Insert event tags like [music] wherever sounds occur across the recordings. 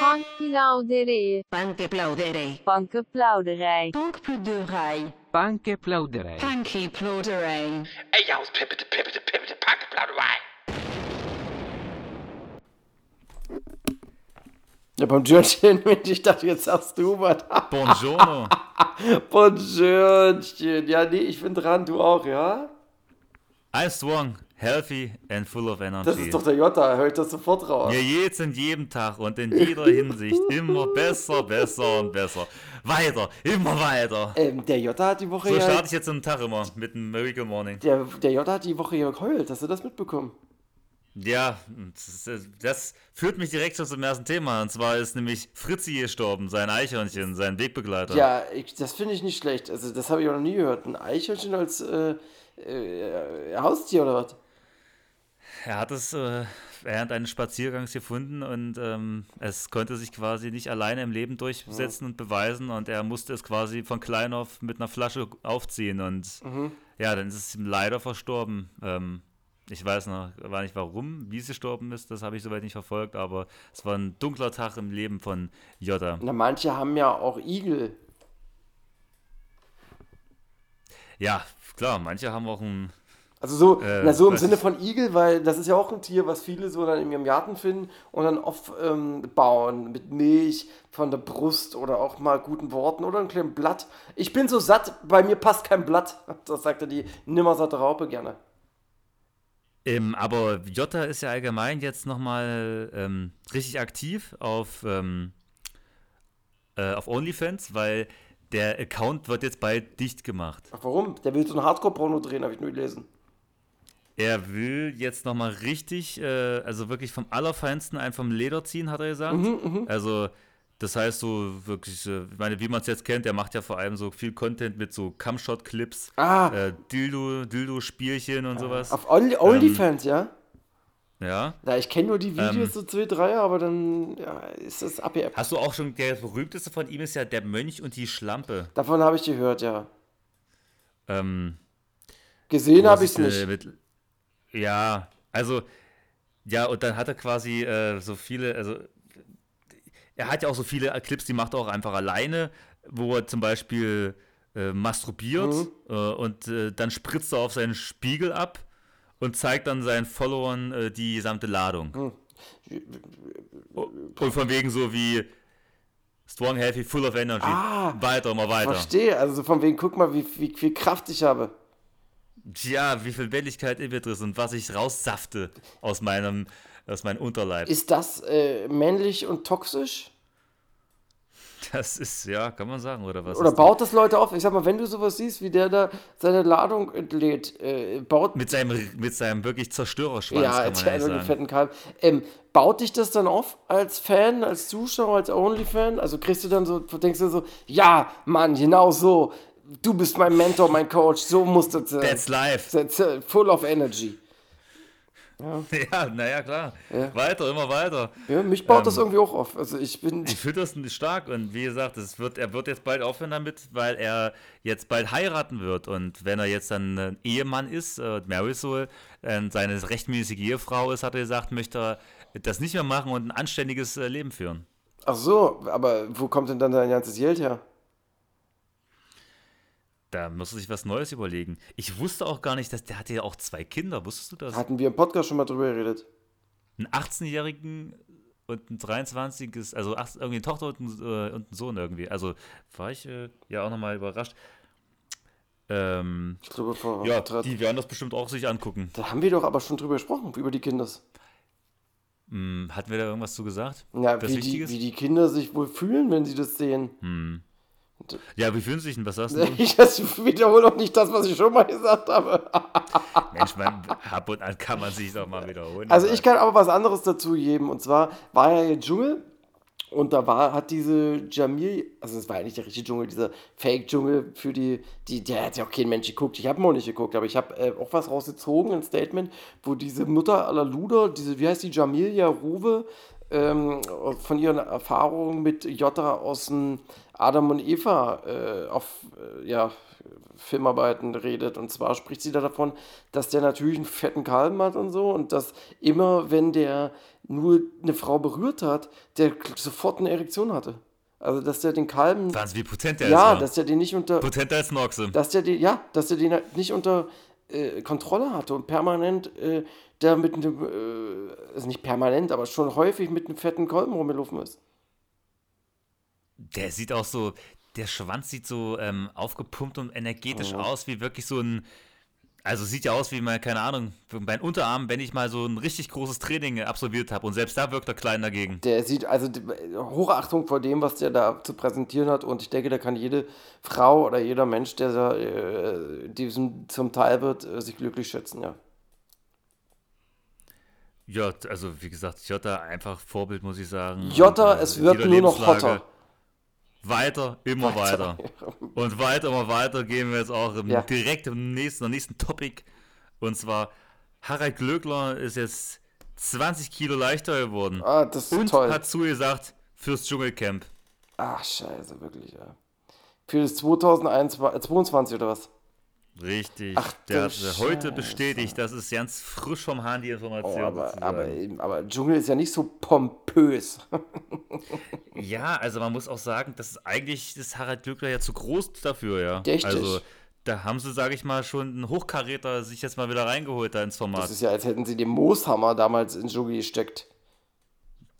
Bankplauderij. Bankplauderij. Bankenplauderij. Bankplauderij. Bankplauderij. Bankplauderij. Ey, ja, pippete, pippete, pippete, Bankplauderij. Ja, Bonjourchen, [laughs] ich dachte, jetzt sagst du was. [laughs] Buongiorno. Bonjourchen. Ja, nee, ich bin dran, du auch, ja? I'm strong, healthy and full of energy. Das ist doch der Jota, höre ich das sofort raus. Mir geht's in jedem Tag und in jeder Hinsicht immer besser, besser und besser. Weiter, immer weiter. Ähm, der Jota hat die Woche So ja... starte ich jetzt im Tag immer mit einem Merry Good Morning. Der, der Jota hat die Woche ja geheult, hast du das mitbekommen? Ja, das, das führt mich direkt schon zum ersten Thema. Und zwar ist nämlich Fritzi gestorben, sein Eichhörnchen, sein Wegbegleiter. Ja, ich, das finde ich nicht schlecht. Also, das habe ich auch noch nie gehört. Ein Eichhörnchen als äh, äh, Haustier oder was? Er hat es äh, während eines Spaziergangs gefunden und ähm, es konnte sich quasi nicht alleine im Leben durchsetzen und beweisen und er musste es quasi von klein auf mit einer Flasche aufziehen und ja, dann ist es ihm leider verstorben. Ähm, ich weiß noch war nicht warum, wie es gestorben ist, das habe ich soweit nicht verfolgt, aber es war ein dunkler Tag im Leben von Jota. Na, manche haben ja auch Igel. Ja, klar, manche haben auch ein Also so, Äh, na, so im Sinne von Igel, weil das ist ja auch ein Tier, was viele so dann in ihrem Garten finden und dann oft ähm, bauen mit Milch von der Brust oder auch mal guten Worten oder einem kleinen Blatt. Ich bin so satt, bei mir passt kein Blatt. [laughs] Das sagte die nimmersatte Raupe gerne. Ähm, aber Jota ist ja allgemein jetzt nochmal ähm, richtig aktiv auf, ähm, äh, auf OnlyFans, weil der Account wird jetzt bald dicht gemacht. Ach, warum? Der will so ein Hardcore-Porno drehen, habe ich nur gelesen. Er will jetzt nochmal richtig, äh, also wirklich vom Allerfeinsten einen vom Leder ziehen, hat er gesagt. also, das heißt so wirklich, äh, ich meine, wie man es jetzt kennt, der macht ja vor allem so viel Content mit so Cumshot-Clips, Ah. äh, Dildo, Dildo-Spielchen und sowas. Auf Only, OnlyFans, ja? Ja. Ja, ich kenne nur die Videos, Ähm. so zwei, drei, aber dann ja, ist das abgeappt. Hast du auch schon, der berühmteste von ihm ist ja der Mönch und die Schlampe. Davon habe ich gehört, ja. Ähm, Gesehen habe ich es nicht. äh, Mit, ja, also, ja, und dann hat er quasi äh, so viele, also, er hat ja auch so viele Clips, die macht er auch einfach alleine, wo er zum Beispiel äh, masturbiert Mhm. äh, und äh, dann spritzt er auf seinen Spiegel ab und zeigt dann seinen Followern äh, die gesamte Ladung. Mhm. Und von wegen so wie Strong, Healthy, Full of Energy. Ah, weiter, immer weiter. Verstehe, also so von wegen, guck mal, wie, wie viel Kraft ich habe. Tja, wie viel Welligkeit in mir drin ist und was ich raussafte aus meinem, aus meinem Unterleib. Ist das äh, männlich und toxisch? Das ist, ja, kann man sagen, oder was? Oder baut das Leute auf? Ich sag mal, wenn du sowas siehst, wie der da seine Ladung entlädt, äh, baut. mit seinem, mit seinem wirklich Zerstörerschwanz, ja, kann man ja sagen. fetten Kalb. Ähm, baut dich das dann auf als Fan, als Zuschauer, als Only-Fan? Also kriegst du dann so, denkst du so, ja, Mann, genau so. Du bist mein Mentor, mein Coach, so musst du sein. That's life. That's, uh, Full of energy. Ja, [laughs] naja, klar. Weiter, immer weiter. Ja, mich baut Ähm, das irgendwie auch auf. Also ich bin. Ich finde das stark und wie gesagt, es wird, er wird jetzt bald aufhören damit, weil er jetzt bald heiraten wird und wenn er jetzt dann ein Ehemann ist, äh, Marisol, äh, seine rechtmäßige Ehefrau ist, hat er gesagt, möchte er das nicht mehr machen und ein anständiges äh, Leben führen. Ach so, aber wo kommt denn dann dein ganzes Geld her? Da muss er sich was Neues überlegen. Ich wusste auch gar nicht, dass der hatte ja auch zwei Kinder. Wusstest du das? Hatten wir im Podcast schon mal drüber geredet. Einen 18-jährigen und ein 23-es, also 18, irgendwie eine Tochter und ein, äh, und ein Sohn irgendwie. Also war ich äh, ja auch nochmal überrascht. Ähm, Ich glaube, vor. ja, die werden das bestimmt auch sich angucken. da haben wir doch aber schon drüber gesprochen, über die Kinders. Hm, hatten wir da irgendwas zu gesagt? Ja, wie die, wie die Kinder sich wohl fühlen, wenn sie das sehen. Ja, wie fühlen sie sich denn? Was sagst du? [laughs] Ich wiederhole doch nicht das, was ich schon mal gesagt habe. [laughs] Mensch, man, ab und an kann man sich doch mal wiederholen. Also ich kann aber was anderes dazu geben. Und zwar war ja hier Dschungel und da war, hat diese Jamil, also es war ja nicht der richtige Dschungel, dieser Fake-Dschungel für die, die, der hat ja auch kein Mensch geguckt. Ich habe ihn auch nicht geguckt, aber ich habe äh, auch was rausgezogen, ein Statement, wo diese Mutter aller Luder, diese, wie heißt die, Jamilia Ruwe, ähm, von ihren Erfahrungen mit Jota aus dem Adam und Eva äh, auf, äh, ja, Filmarbeiten redet. Und zwar spricht sie da davon, dass der natürlich einen fetten Kalben hat und so und dass immer, wenn der nur eine Frau berührt hat, der sofort eine Erektion hatte. Also, dass der den Kalben. Wahnsinn, wie potent der ja, ist. dass der den nicht unter. Potenter als Noxe. Dass der den, ja, dass der den halt nicht unter äh, Kontrolle hatte und permanent äh, da mit einem, äh, also nicht permanent, aber schon häufig mit einem fetten Kolben rumgelaufen ist. Der sieht auch so, der Schwanz sieht so ähm, aufgepumpt und energetisch Mhm. aus, wie wirklich so ein. Also sieht ja aus wie mal, keine Ahnung, bei den Unterarmen, wenn ich mal so ein richtig großes Training absolviert habe. Und selbst da wirkt er klein dagegen. Der sieht, also Hochachtung vor dem, was der da zu präsentieren hat. Und ich denke, da kann jede Frau oder jeder Mensch, der da äh, diesem zum Teil wird, äh, sich glücklich schätzen, ja. Ja, also wie gesagt, Jota einfach Vorbild, muss ich sagen. Jota, Und, äh, es wird nur noch hotter. Weiter, immer Weiter. weiter. [laughs] Und weiter, immer weiter gehen wir jetzt auch im, Ja. direkt im nächsten, nächsten Topic. Und zwar, Harald Glöckler ist jetzt 20 Kilo leichter geworden. Ah, das ist und toll. hat zugesagt fürs Dschungelcamp. Ach, scheiße, wirklich, ja. Für das 2022 oder was? Richtig. Ach, Der hat äh, heute bestätigt, das ist ganz frisch vom Hahn, die Information. Oh, aber, aber, aber Dschungel ist ja nicht so pompös. [laughs] Ja, also man muss auch sagen, das ist eigentlich ist Harald Glöckler ja zu groß dafür, ja. Richtig. Also da haben sie, sage ich mal, schon einen Hochkaräter sich jetzt mal wieder reingeholt da ins Format. Das ist ja, als hätten sie den Mooshammer damals in Dschungel gesteckt.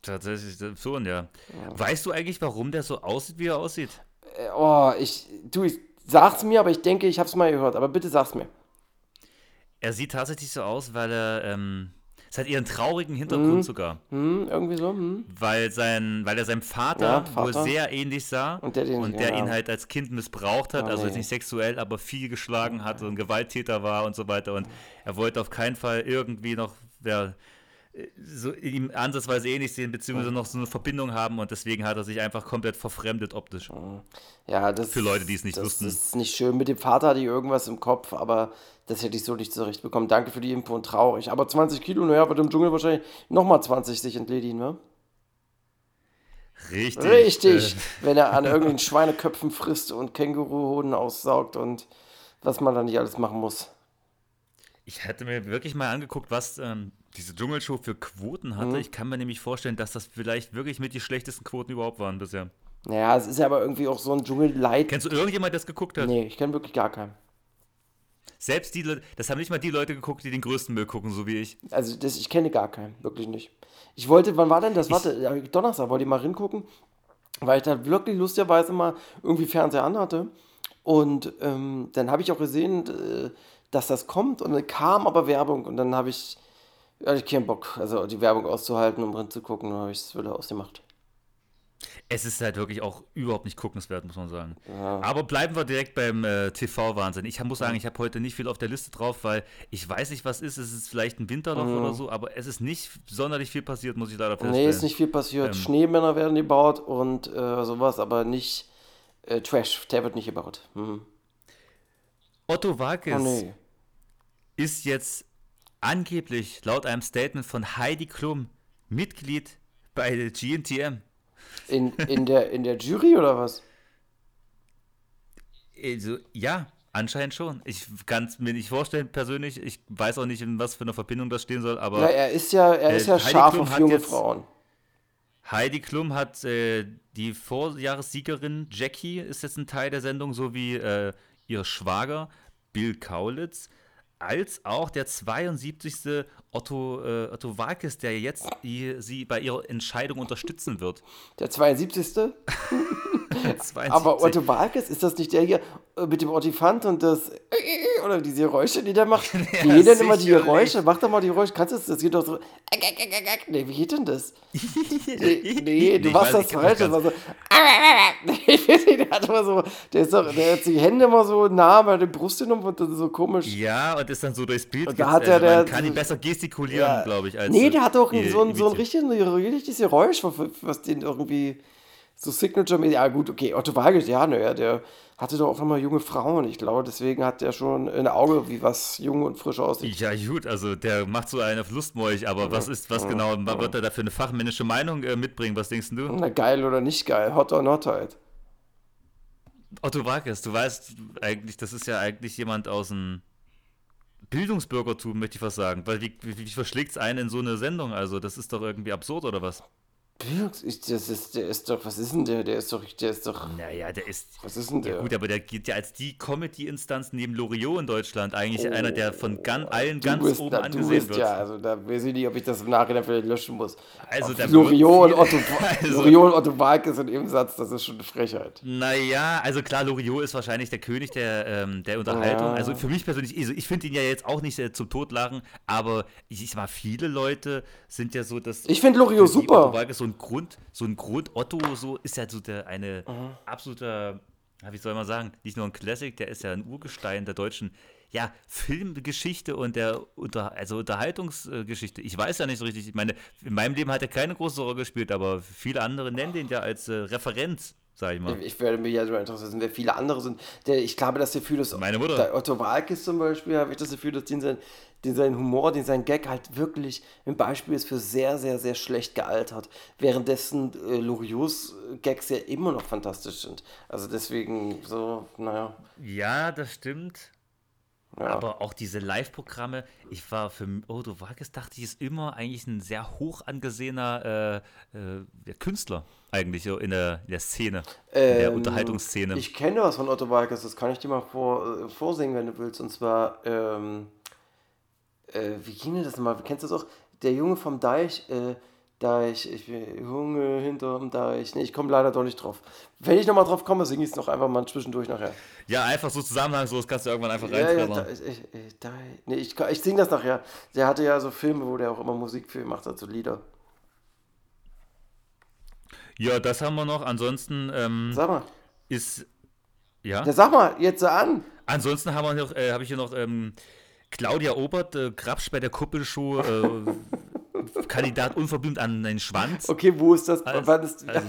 Tatsächlich das schon, ja. Weißt du eigentlich, warum der so aussieht, wie er aussieht? Äh, Oh, ich, du, ich sag's mir, aber ich denke, ich hab's mal gehört. Aber bitte sag's mir. Er sieht tatsächlich so aus, weil er, ähm, es hat einen traurigen Hintergrund sogar. Hm, irgendwie so, hm. Weil, sein, weil er seinem Vater, Ja, Vater. wohl sehr ähnlich sah Und der den- der ja. ihn halt als Kind missbraucht hat, Oh, also nee. nicht sexuell, aber viel geschlagen hat und ein Gewalttäter war und so weiter. Und er wollte auf keinen Fall irgendwie noch ja, so ihm ansatzweise ähnlich sehen, beziehungsweise noch so eine Verbindung haben und deswegen hat er sich einfach komplett verfremdet optisch. Ja, das Für Leute, die es nicht das wussten. ist nicht schön. Mit dem Vater hatte ich irgendwas im Kopf, aber das hätte ich so nicht zurechtbekommen. Danke für die Info und traurig. Aber 20 Kilo, naja, wird im Dschungel wahrscheinlich nochmal 20 sich entledigen, ne? Richtig. Richtig, Äh, wenn er an [laughs] irgendwelchen Schweineköpfen frisst und Känguruhoden aussaugt und was man da nicht alles machen muss. ich hätte mir wirklich mal angeguckt, was ähm, diese Dschungelshow für Quoten Mhm. hatte. Ich kann mir nämlich vorstellen, dass das vielleicht wirklich mit die schlechtesten Quoten überhaupt waren bisher. Naja, es ist ja aber irgendwie auch so ein Dschungel-Light. Kennst du irgendjemand, der das geguckt hat? Nee, ich kenne wirklich gar keinen. Selbst die Leute, das haben nicht mal die Leute geguckt, die den größten Müll gucken, so wie ich. Also das, ich kenne gar keinen, wirklich nicht. Ich wollte, wann war denn das? Warte, ja, Donnerstag wollte ich mal hingucken, weil ich da wirklich lustigerweise mal irgendwie Fernseher anhatte. Und ähm, dann habe ich auch gesehen, äh, dass das kommt und dann kam aber Werbung und dann habe ich, hatte ich keinen Bock, also die Werbung auszuhalten, um drin zu gucken, dann habe ich es wieder ausgemacht. Es ist halt wirklich auch überhaupt nicht guckenswert, muss man sagen. Aber bleiben wir direkt beim äh, TV-Wahnsinn. Ich muss sagen, ich habe heute nicht viel auf der Liste drauf, weil ich weiß nicht, was ist. Es ist vielleicht ein Winterloch oder so, aber es ist nicht sonderlich viel passiert, muss ich leider feststellen. Nee, ist nicht viel passiert. Ähm. Schneemänner werden gebaut und äh, sowas, aber nicht äh, Trash, der wird nicht gebaut. Mhm. Otto Walkes Oh nee. ist jetzt angeblich laut einem Statement von Heidi Klum Mitglied bei der GNTM. In, in, der, in der Jury oder was? Also, ja, anscheinend schon. Ich kann es mir nicht vorstellen persönlich. Ich weiß auch nicht, in was für einer Verbindung das stehen soll, aber Ja, er ist ja, er Äh, ist ja Heidi scharf Klum auf junge jetzt- Frauen. Heidi Klum hat äh, die Vorjahressiegerin Jackie ist jetzt ein Teil der Sendung, sowie äh, ihr Schwager Bill Kaulitz, als auch der 72. Otto, äh, Otto Walkes, der jetzt die, sie bei ihrer Entscheidung unterstützen wird. Der 72. 72. [laughs] Aber Otto Walkes, ist das nicht der hier äh, mit dem Ottifant und das oder diese Geräusche, die der macht? Wie [laughs] Ja, geht denn immer die. Geräusche? Mach doch mal die Geräusche. Kannst du das? Das geht doch so. Nee, wie geht denn das? [laughs] Nee, nee du machst das falsch. das war so. [laughs] Der hat immer so. Der, ist doch, der hat die Hände immer so nah bei der Brust genommen und dann so komisch. Ja, und ist dann so durchs Bild Und da hat er also man der- kann ihn besser gestikulieren, Ja. glaube ich. Als Nee, der hat doch äh, so ein, so ein richtiges, richtiges Geräusch, was den irgendwie so signature Ja, gut, okay, Otto Walkes, ja, naja, der hatte doch auch immer junge Frauen. Ich glaube, deswegen hat der schon ein Auge, wie was jung und frisch aussieht. Ja, gut, also der macht so einen auf Lustmolch, aber was ist, was genau, was wird er da für eine fachmännische Meinung äh, mitbringen? Was denkst du? Na, geil oder nicht geil, hot or not halt. Otto Walkes, du weißt eigentlich, das ist ja eigentlich jemand aus dem Bildungsbürgertum, möchte ich fast sagen. Weil wie, wie, wie verschlägt es einen in so eine Sendung? Also, das ist doch irgendwie absurd, oder was? Ich- Das ist, der ist doch, was ist denn der? Der ist doch, der ist doch, Naja, der ist. was ist denn der? Ja, gut, aber der geht ja als die Comedy-Instanz neben Loriot in Deutschland eigentlich einer, der von gan allen ganz bist, oben da, angesehen bist wird. ja, also da weiß ich nicht, ob ich das im Nachhinein vielleicht löschen muss. Also, da Loriot und Otto, [laughs] also- Loriot und Otto Walkes in dem Satz, das ist schon eine Frechheit. Naja, also klar, Loriot ist wahrscheinlich der König der, ähm, der Unterhaltung. Ja. Also für mich persönlich, also ich finde ihn ja jetzt auch nicht äh, zum Totlachen, aber ich, ich mal, viele Leute sind ja so, dass. Ich finde Loriot super. Otto Walkes so ein Grund, so ein Grund, Otto so ist ja so der eine absoluter, ja, wie soll man sagen, nicht nur ein Classic, der ist ja ein Urgestein der deutschen. Ja, Filmgeschichte und der Unter also Unterhaltungsgeschichte. Ich weiß ja nicht so richtig. Ich meine, in meinem Leben hat er keine große Rolle gespielt, aber viele andere nennen den ja als äh, Referenz, sag ich mal. Ich werde mich ja mal interessieren, wer viele andere sind. Der, ich glaube, das Gefühl, dass Meine Mutter. Der Otto Walkes zum Beispiel, habe ich das Gefühl, dass den sein, den sein Humor, den sein Gag halt wirklich ein Beispiel ist für sehr, sehr, sehr schlecht gealtert. Währenddessen äh, Loriots Gags ja immer noch fantastisch sind. Also deswegen so, naja. Ja, das stimmt. Ja. Aber auch diese Live-Programme, ich war für Odo Vargas, dachte ich, ist immer eigentlich ein sehr hoch angesehener äh, äh, Künstler, eigentlich so in der, in der Szene, in der Ähm, Unterhaltungsszene. Ich kenne was von Otto Walkes, das kann ich dir mal vor, äh, vorsingen, wenn du willst. Und zwar, ähm, äh, wie ging denn das nochmal? Kennst du das auch? Der Junge vom Deich, äh, Deich, ich bin Junge hinterm Deich. Nee, ich komme leider doch nicht drauf. Wenn ich nochmal drauf komme, singe ich es noch einfach mal zwischendurch nachher. ja, einfach so zusammenhangslos kannst du irgendwann einfach Ja, ja, reintrillern. Ich, ich, Deich. Nee, ich, ich singe das nachher. Der hatte ja so Filme, wo der auch immer Musik für gemacht hat, so Lieder. Ja, das haben wir noch. Ansonsten ähm, Sag mal. ist. Ja. Ja, sag mal, jetzt so an. Ansonsten haben wir noch, äh, habe ich hier noch ähm, Claudia Obert, äh, Grabsch bei der Kuppelshow, äh, [laughs] Kandidat unverblümt an den Schwanz. Okay, wo ist das? Als- Wann ist, also,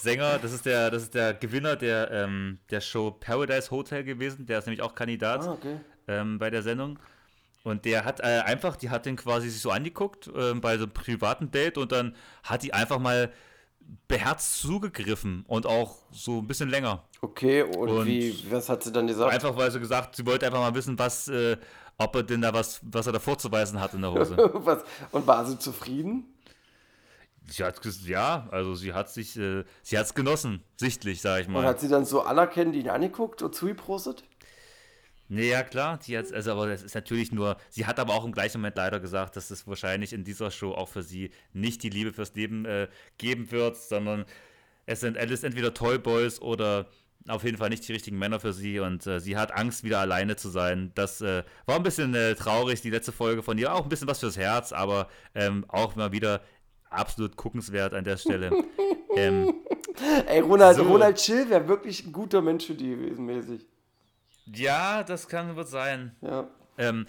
Sänger, das ist der, das ist der Gewinner der, ähm, der Show Paradise Hotel gewesen, der ist nämlich auch Kandidat ah, okay. ähm, bei der Sendung. Und der hat äh, einfach, die hat den quasi sich so angeguckt ähm, bei so einem privaten Date und dann hat die einfach mal beherzt zugegriffen und auch so ein bisschen länger. Okay, und, Und- wie, was hat sie dann gesagt? Einfach weil sie gesagt, sie wollte einfach mal wissen, was, äh, ob er denn da was, was er da vorzuweisen hat in der Hose. [laughs] Und war sie zufrieden? sie hat ja, also sie hat sich, äh, sie hat es genossen, sichtlich, sag ich Und mal. hat sie dann so anerkennend ihn angeguckt und zugeprostet? Nee, ja klar, die hat, also aber das ist natürlich nur, sie hat aber auch im gleichen Moment leider gesagt, dass es wahrscheinlich in dieser Show auch für sie nicht die Liebe fürs Leben äh, geben wird, sondern es sind es ist entweder Toyboys oder auf jeden Fall nicht die richtigen Männer für sie und äh, sie hat Angst, wieder alleine zu sein. Das äh, war ein bisschen äh, traurig, die letzte Folge von ihr, auch ein bisschen was fürs Herz, aber ähm, auch mal wieder absolut guckenswert an der Stelle. [laughs] ähm, Ey, Ronald, So. Ronald Schill wäre wirklich ein guter Mensch für die gewesen, mäßig. ja, das kann wird sein. Ja. Ähm,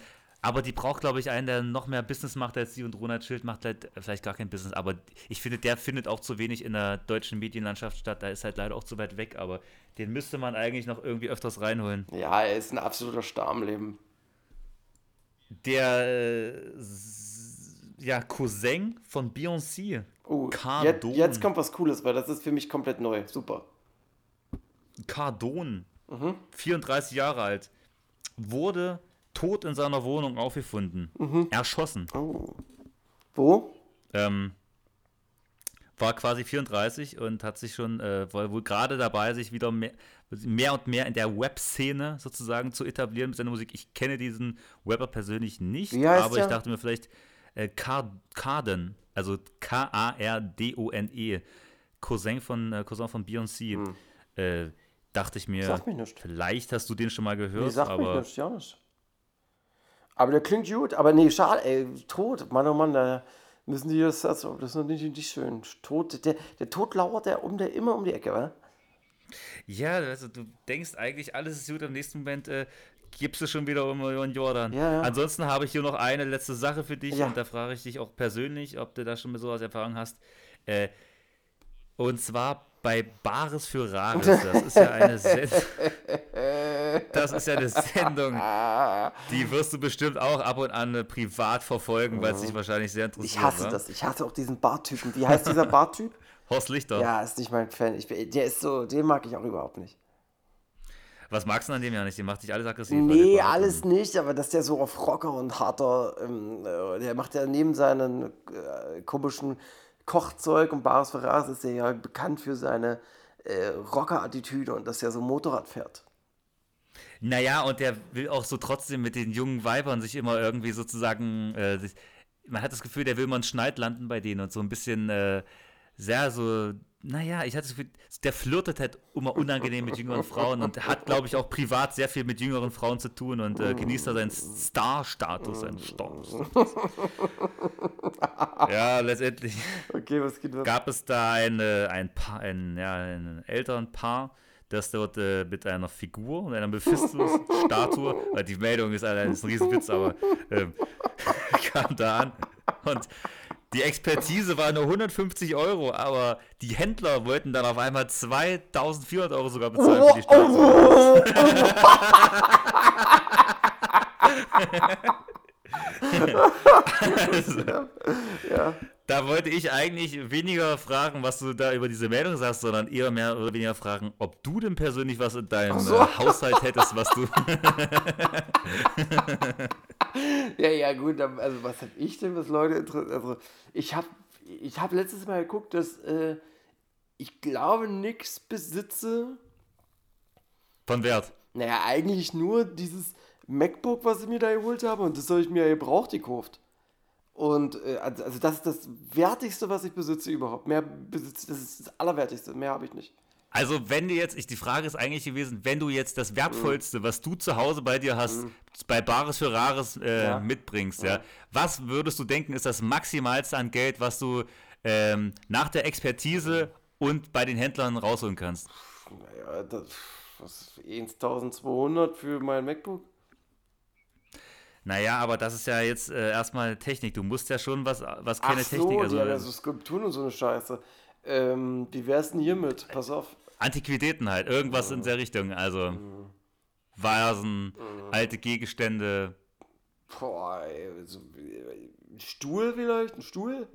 aber die braucht, glaube ich, einen, der noch mehr Business macht als sie und Ronald Schild macht halt vielleicht gar kein Business. Aber ich finde, der findet auch zu wenig in der deutschen Medienlandschaft statt. Da ist halt leider auch zu weit weg. Aber den müsste man eigentlich noch irgendwie öfters reinholen. Ja, er ist ein absoluter Star im Leben. Der äh, ja, Cousin von Beyoncé. Oh, jetzt, Cardone. jetzt kommt was Cooles, weil das ist für mich komplett neu. Super. Cardone, 34 Jahre alt, wurde tot in seiner Wohnung aufgefunden. Erschossen. Oh. Wo? Ähm, war quasi 34 und hat sich schon, äh, war wohl gerade dabei, sich wieder mehr, mehr und mehr in der Web-Szene sozusagen zu etablieren mit seiner Musik. Ich kenne diesen Rapper persönlich nicht, aber der? ich dachte mir vielleicht äh, Card Carden, also K-A-R-D-O-N-E, Cousin von, äh, Cousin von Beyoncé. Äh, dachte ich mir, Hm. Nicht. vielleicht hast du den schon mal gehört, Nee, aber mich nicht, ja nicht. Aber der klingt gut, aber nee, schade, ey, tot, Mann, oh Mann, da müssen die das, also, das ist noch nicht, schön. Tot, der, der Tod lauert der, um der immer um die Ecke, wa? Ja, also du denkst eigentlich, alles ist gut, im nächsten Moment äh, gibst du schon wieder um Millionen Jordan. Ja, ja. Ansonsten habe ich hier noch eine letzte Sache für dich Ja. und da frage ich dich auch persönlich, ob du da schon mit sowas Erfahrung hast. Äh, und zwar bei Bares für Rares. Das ist ja eine [laughs] Sendung. Das ist ja eine [laughs] Sendung, die wirst du bestimmt auch ab und an äh, privat verfolgen, weil es dich wahrscheinlich sehr interessiert. Ich hasse wa? das. Ich hasse auch diesen Bartypen. Wie heißt dieser Bartyp? [laughs] Horst Lichter. ja, ist nicht mein Fan. Ich, bin- der ist so, den mag ich auch überhaupt nicht. Was magst du an dem ja nicht? Der macht dich alles aggressiv. der Nee, alles nicht, aber dass der so auf Rocker und harter, ähm, äh, der macht ja neben seinen äh, komischen Kochzeug und Bares Ferraris ist er ja bekannt für seine äh, Rocker-Attitüde und dass er so Motorrad fährt. Naja, und der will auch so trotzdem mit den jungen Weibern sich immer irgendwie sozusagen. Äh, man hat das Gefühl, der will immer einen Schneid landen bei denen und so ein bisschen äh, sehr so. Naja, ich hatte das Gefühl, der flirtet halt immer unangenehm mit jüngeren Frauen und hat, glaube ich, auch privat sehr viel mit jüngeren Frauen zu tun und äh, genießt da seinen Star-Status, seinen Status. ja, letztendlich Okay, was geht los? gab es da eine, ein, Paar, ein, ja, ein Elternpaar, das dort äh, mit einer Figur und einer Mephistus-Statue, [laughs] weil die Meldung ist, Alter, ist ein Riesenwitz, aber ähm, [laughs] kam da an und die Expertise war nur 150 Euro, aber die Händler wollten dann auf einmal 2400 Euro sogar bezahlen für die Statue. [laughs] Also, Ja. Da wollte ich eigentlich weniger fragen, was du da über diese Meldung sagst, sondern eher mehr oder weniger fragen, ob du denn persönlich was in deinem so. äh, Haushalt hättest, was du. [laughs] Ja, ja, gut, also was hab ich denn, was Leute interessiert? Also, ich habe ich hab letztes Mal geguckt, dass äh, ich glaube, nix besitze. Von Wert. Naja, eigentlich nur dieses MacBook, was ich mir da geholt habe, und das habe ich mir ja gebraucht gekauft. Und äh, also also das ist das Wertigste, was ich besitze überhaupt. Mehr besitze, das ist das Allerwertigste, mehr habe ich nicht. Also, wenn du jetzt, ich, die Frage ist eigentlich gewesen, wenn du jetzt das Wertvollste, was du zu Hause bei dir hast, bei Bares für Rares äh, Ja. mitbringst, ja. was würdest du denken, ist das Maximalste an Geld, was du ähm, nach der Expertise und bei den Händlern rausholen kannst? Naja, das, was, 1200 für mein MacBook? Naja, aber das ist ja jetzt äh, erstmal Technik. Du musst ja schon was, was keine Ach so, Technik, also ja, also Skulpturen und so eine Scheiße. Ähm, wie wär's denn hiermit? Pass auf. Antiquitäten halt, irgendwas in der Richtung. Also Vasen, alte Gegenstände. Boah, ey, so, äh, ein Stuhl vielleicht? Ein Stuhl?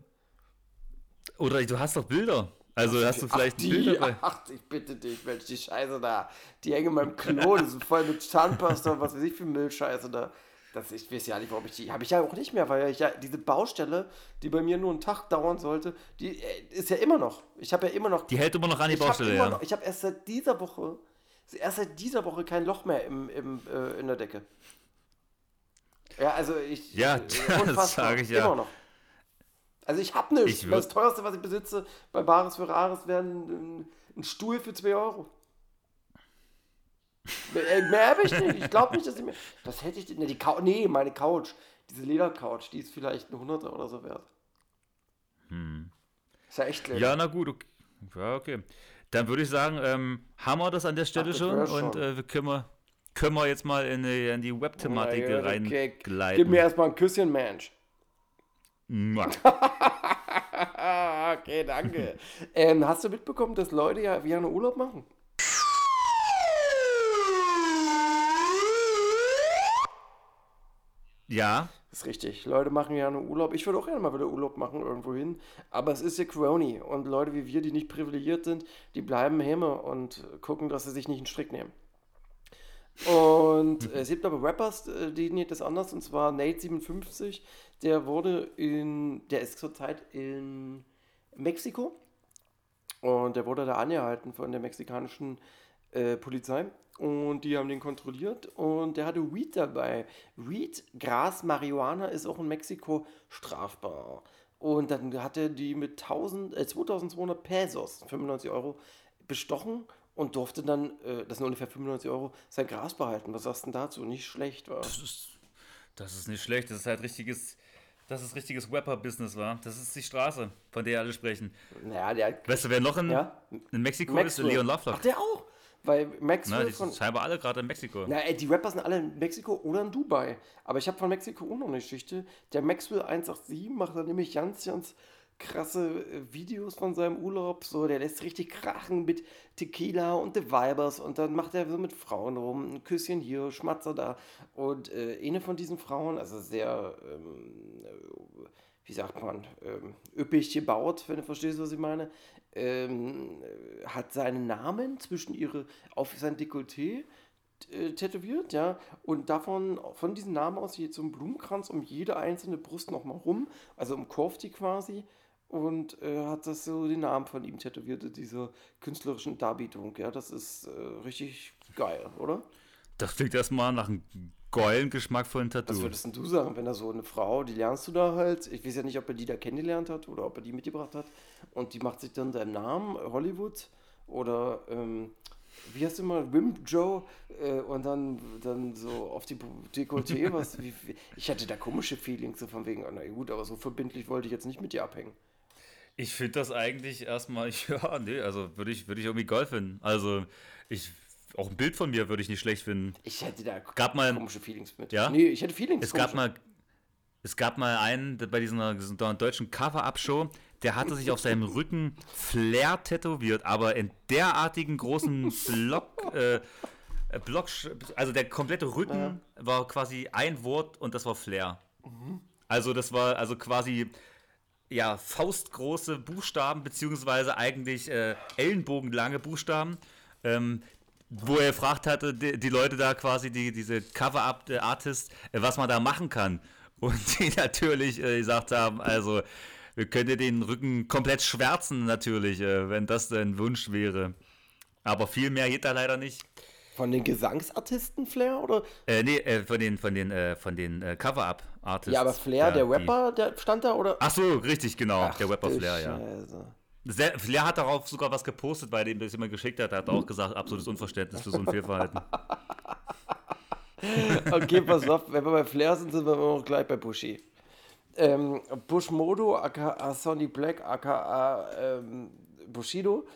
Oder du hast doch Bilder. Also hast du vielleicht ach, ein die, Bild dabei? Ach, ich bitte dich, Mensch, die Scheiße da. Die hängen in meinem Klo, die sind voll mit Zahnpasta und was weiß ich für Müllscheiße da. Das, ich weiß ja nicht, warum ich die. Habe ich ja auch nicht mehr, weil ich ja diese Baustelle, die bei mir nur einen Tag dauern sollte, die äh, ist ja immer noch. Ich habe ja immer noch. Die hält immer noch an die Baustelle, ja. noch, ich habe erst seit dieser Woche, erst seit dieser Woche kein Loch mehr im, im, äh, in der Decke. Ja, also ich. Ja, äh, [laughs] das unfassbar. sag ich ja. Immer noch. Also ich habe nichts. Ich Das teuerste, was ich besitze bei Bares für Rares, wäre ein, ein Stuhl für 2 Euro. Mehr, äh, mehr habe ich nicht. Ich glaube nicht, dass ich mir. Was hätte ich denn? Ne, die Couch, nee, meine Couch. Diese Ledercouch, die ist vielleicht ein Hunderter oder so wert. Ist ja echt. Hm. Ja, na gut. Okay. Ja, okay. Dann würde ich sagen, ähm, haben wir das an der Stelle das schon wär's und schon. äh, wir können, wir, können wir jetzt mal in die, in die Web-Thematik okay. reingleiten. Gib mir erstmal ein Küsschen, Mensch. [laughs] Okay, danke. ähm, hast du mitbekommen, dass Leute ja gerne Urlaub machen? Ja, ist richtig. Leute machen gerne Urlaub. Ich würde auch gerne mal wieder Urlaub machen, irgendwo hin. Aber es ist ja Crony. Und Leute wie wir, die nicht privilegiert sind, die bleiben Häme und gucken, dass sie sich nicht einen Strick nehmen. Und äh, es gibt aber Rappers, äh, die nehmen das anders. Und zwar Nate57. Der wurde in. Der ist zurzeit in Mexiko. Und der wurde da angehalten von der mexikanischen äh, Polizei. Und die haben den kontrolliert und der hatte Weed dabei. Weed, Gras, Marihuana ist auch in Mexiko strafbar. Und dann hat er die mit 1000, äh, 2200 Pesos, 95 Euro, bestochen und durfte dann, äh, das sind ungefähr 95 Euro, sein Gras behalten. Was sagst du denn dazu? Nicht schlecht, war. das ist, das ist nicht schlecht. Das ist halt richtiges, das ist richtiges Rapper-Business, war. Das ist die Straße, von der alle sprechen. Naja, der. Weißt du, wer noch in, Ja? in Mexiko Maxwell. ist? Leon Ach, Lovelock. der auch. Weil Na, Maxwell die von. sind scheinbar alle gerade in Mexiko. Na, ey, die Rapper sind alle in Mexiko oder in Dubai. Aber ich habe von Mexiko auch noch eine Geschichte. Der Maxwell 187 macht da nämlich ganz, ganz krasse äh, Videos von seinem Urlaub. So, der lässt richtig krachen mit Tequila und The Vibers und dann macht er so mit Frauen rum. Ein Küsschen hier, Schmatzer da. Und äh, eine von diesen Frauen, also sehr, ähm, äh, wie sagt man, ähm, üppig gebaut, wenn du verstehst, was ich meine, ähm, äh, hat seinen Namen zwischen ihre, auf sein Dekolleté äh, tätowiert, ja, und davon, von diesem Namen aus geht so ein Blumenkranz um jede einzelne Brust nochmal rum, also umkurvt die quasi und äh, hat das so den Namen von ihm tätowiert, dieser künstlerischen Darbietung, ja, das ist äh, richtig geil, oder? Das klingt erstmal nach einem geilen, geschmackvollen Tattoo. Was würdest denn du sagen, wenn da so eine Frau, die lernst du da halt, ich weiß ja nicht, ob er die da kennengelernt hat oder ob er die mitgebracht hat und die macht sich dann deinen Namen, Hollywood oder ähm, wie heißt du mal, Wim Joe äh, und dann, dann so auf die Dekolleté, was, [laughs] wie, wie, ich hatte da komische Feelings, so von wegen, oh, na gut, aber so verbindlich wollte ich jetzt nicht mit dir abhängen. Ich finde das eigentlich erstmal, [laughs] ja, nee, also würde ich, würd ich irgendwie geil finden. Also, ich, auch ein Bild von mir würde ich nicht schlecht finden. Ich hätte da Gab mal- komische Feelings mit. Ja? Nee, ich hätte Feelings. Es gab komische. mal, es gab mal einen bei dieser, dieser deutschen Cover-Up-Show, der hatte sich auf seinem Rücken Flair tätowiert, aber in derartigen großen [laughs] Block, äh, Block, also der komplette Rücken war quasi ein Wort und das war Flair. Also das war also quasi ja faustgroße Buchstaben beziehungsweise eigentlich äh, ellenbogenlange Buchstaben. Ähm, wo er gefragt hatte, die, die Leute da quasi, die, diese Cover-Up-Artists, äh, was man da machen kann. Und die [laughs] natürlich äh, gesagt haben, also wir könnten den Rücken komplett schwärzen natürlich, äh, wenn das dein Wunsch wäre. Aber viel mehr geht da leider nicht. Von den Gesangsartisten Flair oder? Äh, nee, äh, von den, von den, äh, von den äh, Cover-Up-Artists. Ja, aber Flair, der Rapper, der stand da oder? Ach so, richtig, genau. der Rapper Flair, ja. Sehr, Flair hat darauf sogar was gepostet, bei dem das jemand geschickt hat. Er hat auch gesagt, absolutes Unverständnis für so ein Fehlverhalten. [laughs] Okay, pass auf, wenn wir bei Flair sind, sind wir auch gleich bei Bushy. Ähm, Bushmodo, aka Sonny Black, aka ähm, Bushido,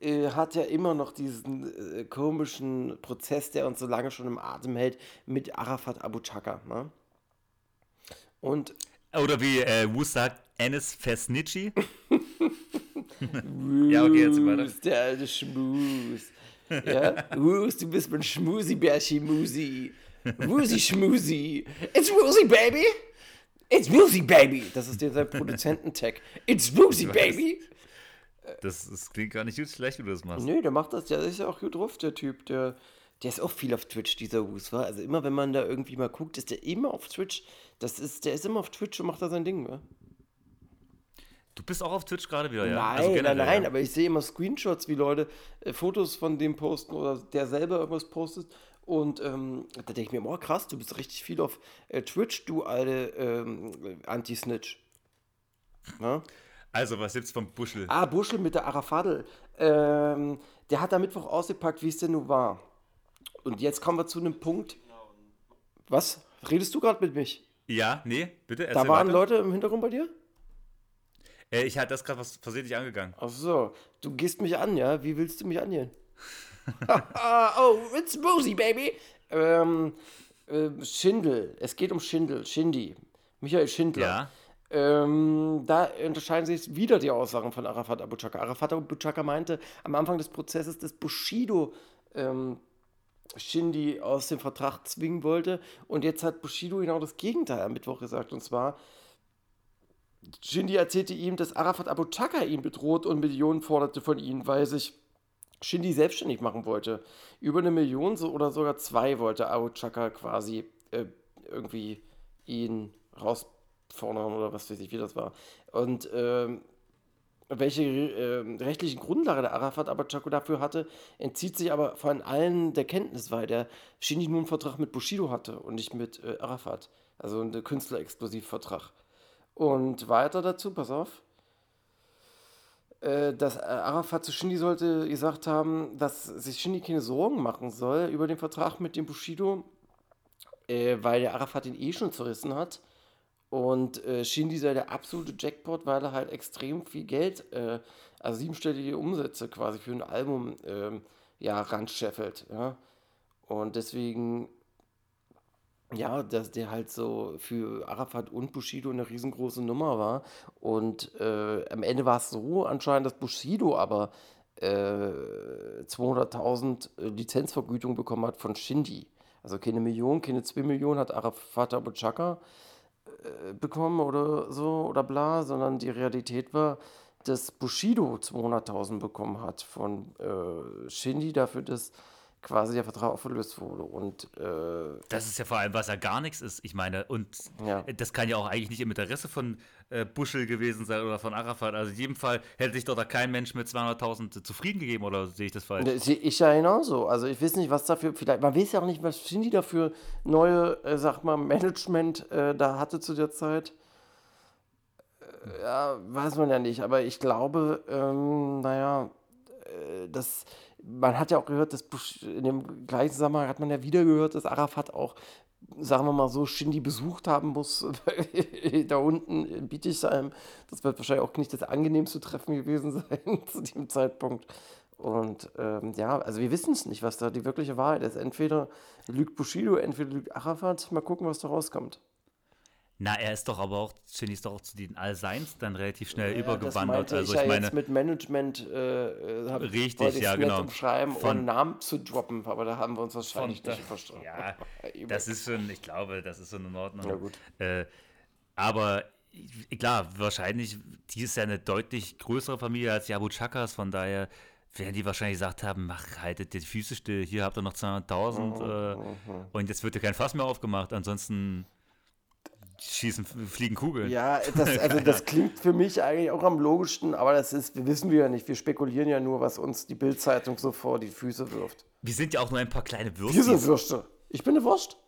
äh, hat ja immer noch diesen äh, komischen Prozess, der uns so lange schon im Atem hält, mit Arafat Abu Chaka. Ne? Und Oder wie äh, Wu sagt, Enes Fesnici. [laughs] ja, okay, jetzt weiter. Der alte Schmus. Ja? Wus, du bist mein Schmusi-Bärschi-Musi. Wusi-Schmusi. It's Wusi, baby. It's Wusi, baby. Das ist der Produzententag. It's Wusi, [laughs] baby. Das, das klingt gar nicht gut schlecht, wie du das machst. Nö, der macht das, der ist ja auch gut drauf, der Typ. Der, der ist auch viel auf Twitch, dieser Wus, war. Also immer, wenn man da irgendwie mal guckt, ist der immer auf Twitch. Das ist, der ist immer auf Twitch und macht da sein Ding, wa? Du bist auch auf Twitch gerade wieder, ja? Nein, Also nein, generell, nein, ja. aber ich sehe immer Screenshots, wie Leute äh, Fotos von dem posten oder der selber irgendwas postet. Und ähm, da denke ich mir, oh krass, du bist richtig viel auf äh, Twitch, du alte ähm, Anti-Snitch. Na? Also, was gibt's vom Buschel? Ah, Buschel mit der Arafadel. Ähm, der hat am Mittwoch ausgepackt, wie es denn nun war. Und jetzt kommen wir zu einem Punkt. Was? Redest du gerade mit mich? Ja, nee, bitte, Da waren weiter. Leute im Hintergrund bei dir? Äh, ich hatte das gerade was versehentlich angegangen. Ach so, du gehst mich an, ja? Wie willst du mich angehen? [laughs] oh, it's Boozy, baby. Ähm, äh, Schindel. Es geht um Schindel. Shindy. Michael Schindler. Ja. Ähm, da unterscheiden sich wieder die Aussagen von Arafat Abu Chaka. Arafat Abu Chaka meinte am Anfang des Prozesses, dass Bushido ähm, Shindy aus dem Vertrag zwingen wollte. Und jetzt hat Bushido genau das Gegenteil am Mittwoch gesagt. Und zwar, Shindy erzählte ihm, dass Arafat Abu Chaka ihn bedroht und Millionen forderte von ihm, weil sich Shindy selbstständig machen wollte. Über eine Million so, oder sogar zwei wollte Abu Chaka quasi äh, irgendwie ihn rausfordern oder was weiß ich, wie das war. Und ähm, welche äh, rechtlichen Grundlage der Arafat Chaka dafür hatte, entzieht sich aber von allen der Kenntnis, weil der Shindy nur einen Vertrag mit Bushido hatte und nicht mit äh, Arafat. Also einen Künstlerexklusivvertrag. Und weiter dazu, pass auf dass äh, Arafat zu Shindy sollte gesagt haben, dass sich Shindy keine Sorgen machen soll über den Vertrag mit dem Bushido, äh, weil der Arafat ihn eh schon zerrissen hat. Und äh, Shindy sei der absolute Jackpot, weil er halt extrem viel Geld, äh, also siebenstellige Umsätze quasi für ein Album, ähm, ja, ranscheffelt. Ja? Und deswegen Ja, dass der halt so für Arafat und Bushido eine riesengroße Nummer war. Und äh, am Ende war es so anscheinend, dass Bushido aber äh, 200.000 äh, Lizenzvergütung bekommen hat von Shindy. Also keine Million, keine 2 Millionen hat Arafat Abu Chaka äh, bekommen oder so oder bla, sondern die Realität war, dass Bushido 200.000 bekommen hat von äh, Shindy dafür, dass quasi der Vertrag aufgelöst wurde. Und äh, Das ist ja vor allem, was ja gar nichts ist. Ich meine, und Ja. das kann ja auch eigentlich nicht im Interesse von äh, Buschel gewesen sein oder von Arafat. Also in jedem Fall hätte sich doch da kein Mensch mit 200.000 zufrieden gegeben, oder sehe ich das falsch? Das sehe ich ja genauso. Also ich weiß nicht, was dafür, vielleicht, man weiß ja auch nicht, was Shindy dafür neue, äh, sag mal, Management äh, da hatte zu der Zeit. Äh, ja, weiß man ja nicht, aber ich glaube, ähm, naja, äh, das, man hat ja auch gehört, dass Bush, in dem gleichen Zusammenhang hat man ja wieder gehört, dass Arafat auch, sagen wir mal so, Shindy besucht haben muss, [laughs] da unten in Bietigheim. Das wird wahrscheinlich auch nicht das angenehmste Treffen gewesen [laughs] sein zu dem Zeitpunkt. Und ähm, ja, also wir wissen es nicht, was da die wirkliche Wahrheit ist. Entweder lügt Bushido, entweder lügt Arafat. Mal gucken, was da rauskommt. Na, er ist doch aber auch, doch auch zu den Allseins dann relativ schnell Ja, das übergewandert. meinte Also ich ich ja meine, jetzt mit Management äh, äh, hab, Richtig, ja, genau. umschreiben, Von- ohne Namen zu droppen, aber da haben wir uns von, wahrscheinlich nicht verstanden. ja, [laughs] das ist schon, ich glaube, das ist schon in Ordnung. Ja, gut. Äh, aber klar, wahrscheinlich, die ist ja eine deutlich größere Familie als die Abu Chakas, von daher werden die wahrscheinlich gesagt haben, mach, haltet die Füße still, hier habt ihr noch 200.000 äh, und jetzt wird dir kein Fass mehr aufgemacht, ansonsten schießen, fliegen Kugeln. Ja, das, [laughs] also das klingt für mich eigentlich auch am logischsten, aber das ist, wir wissen wir ja nicht. Wir spekulieren ja nur, was uns die Bildzeitung so vor die Füße wirft. Wir sind ja auch nur ein paar kleine Wir sind Würstchen. Würste. Ich bin eine Wurst.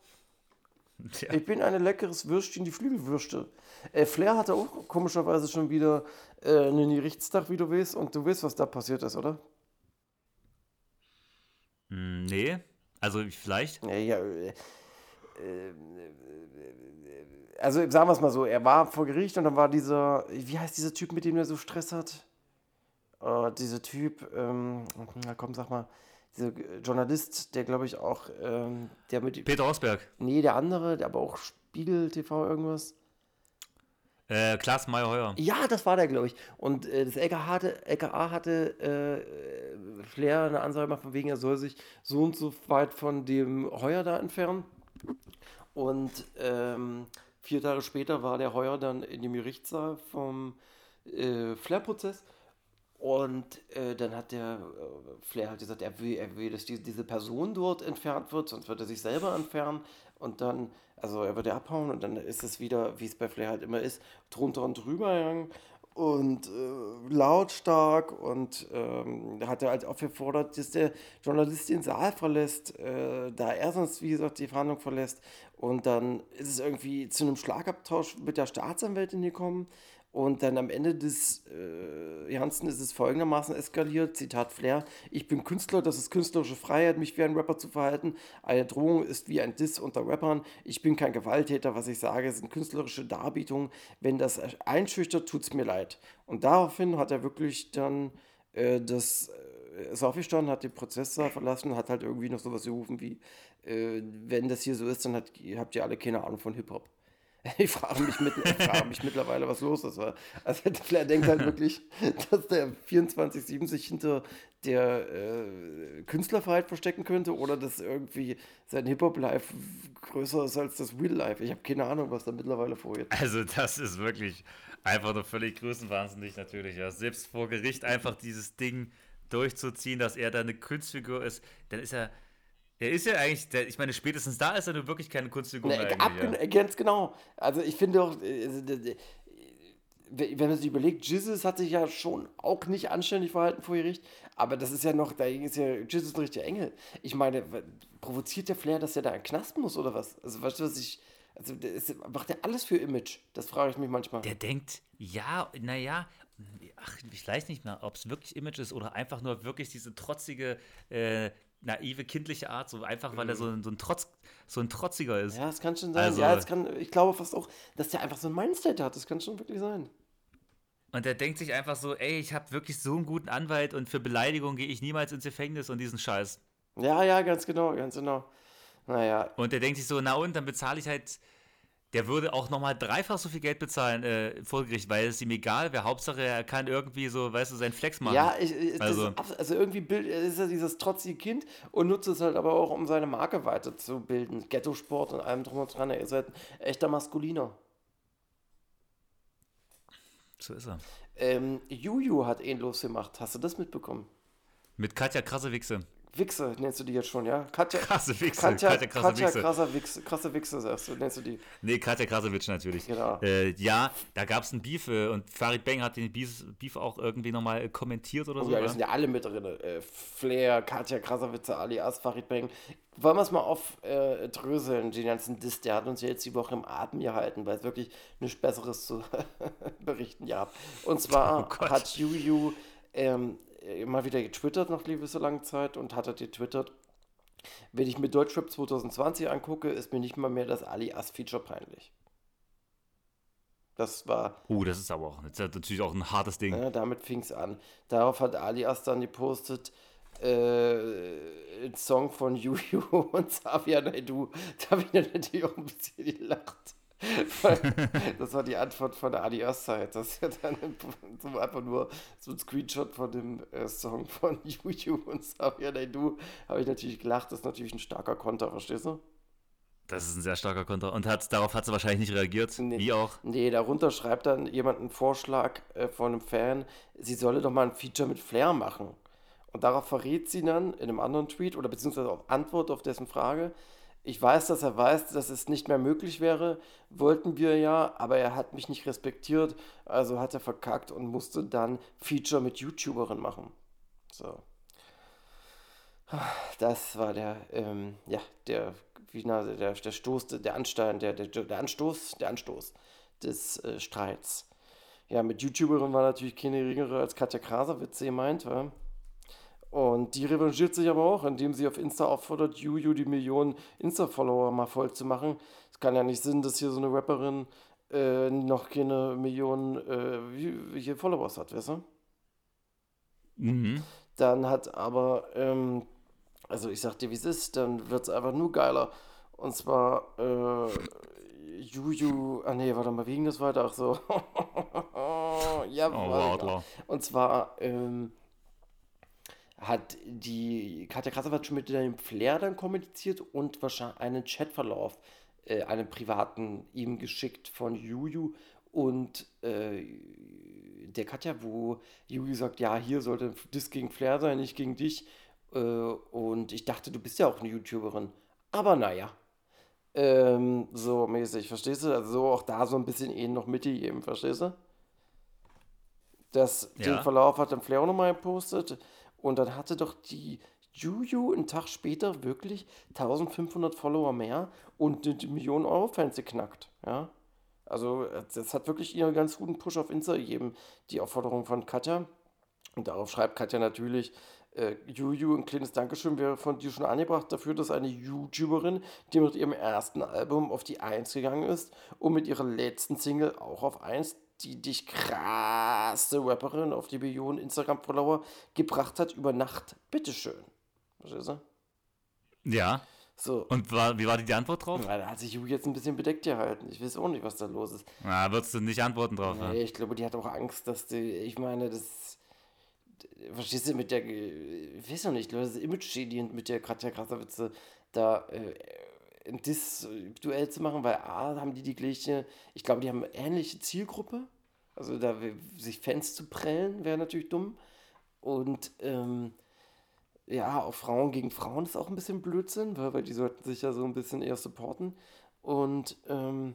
Ja. Ich bin ein leckeres Würstchen, die Flügelwürste. Äh, Flair hatte auch komischerweise schon wieder äh, einen Gerichtstag, wie du weißt, und du weißt, was da passiert ist, oder? Hm, Nee, also vielleicht. Ja, ja, äh, äh, also sagen wir es mal so, er war vor Gericht und dann war dieser, wie heißt dieser Typ, mit dem er so Stress hat? Äh, dieser Typ, ähm, na komm, sag mal, dieser Journalist, der glaube ich auch, ähm, der mit, Peter Osberg, nee, der andere, der aber auch Spiegel TV irgendwas. äh, Klaas Meyer-Heuer. Ja, das war der, glaube ich. Und äh, das LKA hatte, LKA hatte äh, Flair eine Ansage gemacht, von wegen, er soll sich so und so weit von dem Heuer da entfernen. Und ähm, vier Tage später war der Heuer dann in dem Gerichtssaal vom äh, Flair-Prozess. Und äh, dann hat der äh, Flair halt gesagt, er will, er will, dass die, diese Person dort entfernt wird, sonst wird er sich selber entfernen. Und dann, also er würde abhauen und dann ist es wieder, wie es bei Flair halt immer ist, drunter und drüber gegangen und äh, lautstark und ähm, hat er halt auch gefordert, dass der Journalist den Saal verlässt, äh, da er sonst, wie gesagt, die Verhandlung verlässt. Und dann ist es irgendwie zu einem Schlagabtausch mit der Staatsanwältin gekommen. Und dann am Ende des äh, Ganzen ist es folgendermaßen eskaliert, Zitat Flair, ich bin Künstler, das ist künstlerische Freiheit, mich wie ein Rapper zu verhalten. Eine Drohung ist wie ein Diss unter Rappern. Ich bin kein Gewalttäter, was ich sage, sind künstlerische Darbietungen. Wenn das einschüchtert, tut's mir leid. Und daraufhin hat er wirklich dann äh, das äh, ist aufgestanden, hat den Prozesssaal verlassen, hat halt irgendwie noch sowas gerufen wie, äh, wenn das hier so ist, dann hat, habt ihr alle keine Ahnung von Hip-Hop. [laughs] Ich frage mich, mit, ich frage mich mittlerweile, was los ist. weil- Also Flair denkt halt [laughs] wirklich, dass der 24-7 sich hinter der äh, Künstlerfreiheit verstecken könnte oder dass irgendwie sein Hip-Hop-Life größer ist als das Real-Life. Ich habe keine Ahnung, was da mittlerweile vorgeht. Also das ist wirklich einfach nur völlig größenwahnsinnig natürlich. Ja. Selbst vor Gericht einfach dieses Ding durchzuziehen, dass er da eine Kunstfigur ist, dann ist er, er ist ja eigentlich, der, ich meine, spätestens da ist er nun wirklich keine Kunstfigur Ne, mehr. ja. äh, Ganz genau. Also ich finde auch, äh, also, wenn man sich überlegt, Jesus hat sich ja schon auch nicht anständig verhalten vor Gericht, aber das ist ja noch, da ist ja, Jesus ein richtiger Engel. Ich meine, provoziert der Flair, dass er da in Knast muss oder was? Also weißt du, was ich, also ist, macht er alles für Image? Das frage ich mich manchmal. Der denkt, ja, naja, ach, ich weiß nicht mehr, ob es wirklich Image ist oder einfach nur wirklich diese trotzige, äh, naive, kindliche Art, so einfach, weil er so, ein- so, ein Trotz, so ein Trotziger ist. ja, das kann schon sein. Also- ja, das kann, ich glaube fast auch, dass der einfach so ein Mindset hat. Das kann schon wirklich sein. Und der denkt sich einfach so, ey, ich habe wirklich so einen guten Anwalt und für Beleidigung gehe ich niemals ins Gefängnis und diesen Scheiß. Ja, ja, ganz genau, ganz genau. Naja, Und der denkt sich so, na und, dann bezahle ich halt, der würde auch nochmal dreifach so viel Geld bezahlen äh, vor Gericht, weil es ihm egal wäre. Hauptsache, er kann irgendwie so, weißt du, seinen Flex machen. Ja, ich, ich, Also- ist, also irgendwie bild, ist er dieses trotzige Kind und nutzt es halt aber auch, um seine Marke weiterzubilden. Ghetto-Sport und allem drum und dran. Er ist halt ein echter Maskuliner. So ist er. Ähm, Juju hat ihn losgemacht. Hast du das mitbekommen? Mit Katja krasse Wichse. Nennst du die jetzt schon, ja? Katja, Krasse Wichse. Katja, Katja krasse Katja Wichse. krasser Wichse, krasse Wichse, sagst du, nennst du die. Nee, Katja Krasowitsch natürlich. Genau. Äh, ja, da gab es einen Beef äh, und Farid Bang hat den Beef, Beef auch irgendwie nochmal äh, kommentiert oder Oh so. ja, das sind ja alle mit drin. Äh, Flair, Katja Krasavitze, alias Farid Bang. Wollen wir es mal aufdröseln, äh, den ganzen Diss. Der hat uns ja jetzt die Woche im Atem gehalten, weil es wirklich nichts Besseres zu [laughs] berichten gab. Und zwar Oh hat Juju ähm, mal wieder getwittert nach so lange Zeit und hat er getwittert, wenn ich mir Deutschrap 2020 angucke, ist mir nicht mal mehr das Alias-Feature peinlich. Das war Uh, das ist aber auch das ist natürlich auch ein hartes Ding. ja, damit fing es an. Darauf hat Alias dann gepostet, äh, ein Song von Juju [laughs] und Xavier Naidoo. Da habe ich natürlich auch ein bisschen gelacht. Das war die Antwort von der Alias-Seite. Das ist ja dann so einfach nur so ein Screenshot von dem äh, Song von [laughs] Juju und Xavier Naidoo. Habe ich natürlich gelacht. Das ist natürlich ein starker Konter, verstehst du? Das ist ein sehr starker Konter. Und hat, darauf hat sie wahrscheinlich nicht reagiert. Nee. Wie auch. Nee, darunter schreibt dann jemand einen Vorschlag äh, von einem Fan, sie solle doch mal ein Feature mit Flair machen. Und darauf verrät sie dann in einem anderen Tweet oder beziehungsweise auf Antwort auf dessen Frage, ich weiß, dass er weiß, dass es nicht mehr möglich wäre, wollten wir ja, aber er hat mich nicht respektiert, also hat er verkackt und musste dann Feature mit YouTuberin machen. So. Das war der, ähm, ja, der, wie na, der, der Stoß, der Anstein, der, der, der Anstoß, der Anstoß des äh, Streits. Ja, mit YouTuberin war natürlich keine geringere als Katja Krasavitz, ihr meint, wa? Und die revanchiert sich aber auch, indem sie auf Insta auffordert, Juju die Millionen Insta-Follower mal voll zu machen. Es kann ja nicht Sinn, dass hier so eine Rapperin äh, noch keine Millionen äh, hier Followers hat, weißt du? Mhm. Dann hat aber, ähm, also ich sag dir, wie es ist, dann wird es einfach nur geiler. Und zwar, äh, Juju, ah nee, warte mal, wie ging das weiter? Ach so. [laughs] ja, Oh. Und zwar, ähm, hat die Katja Krasavitz schon mit dem Flair dann kommuniziert und wahrscheinlich einen Chatverlauf, äh, einen privaten ihm geschickt von Juju und äh, der Katja, wo Juju sagt, ja, hier sollte das gegen Flair sein, nicht gegen dich. Äh, und ich dachte, du bist ja auch eine YouTuberin. Aber naja. Ähm, so mäßig, verstehst du? Also so auch da so ein bisschen eh noch mitgegeben, verstehst du? Das, Den Ja. Verlauf hat dann Flair auch nochmal gepostet. Und dann hatte doch die Juju einen Tag später wirklich 1500 Follower mehr und eine Million Euro Fans geknackt. Ja? Also, das hat wirklich ihr einen ganz guten Push auf Insta gegeben, die Aufforderung von Katja. Und darauf schreibt Katja natürlich, äh, Juju, ein kleines Dankeschön wäre von dir schon angebracht dafür, dass eine YouTuberin, die mit ihrem ersten Album auf die 1 gegangen ist und mit ihrer letzten Single auch auf 1, die dich krasse Rapperin auf die Millionen Instagram-Follower gebracht hat über Nacht. Bitteschön. Verstehst du? Ja. So. Und war, wie war die Antwort drauf? Ja, da hat sich Juju jetzt ein bisschen bedeckt gehalten. Ich weiß auch nicht, was da los ist. Na, würdest du nicht antworten drauf. Nee, ich glaube, die hat auch Angst, dass die, ich meine, das, verstehst du, mit der, ich weiß noch nicht, ich glaube, das ist image-schädigend mit der Katja Krasavitze da äh, ein Diss-Duell zu machen, weil A, haben die die gleiche, ich glaube, die haben eine ähnliche Zielgruppe, also da sich Fans zu prellen, wäre natürlich dumm und ähm, ja, auch Frauen gegen Frauen ist auch ein bisschen Blödsinn, weil, weil die sollten sich ja so ein bisschen eher supporten und ähm,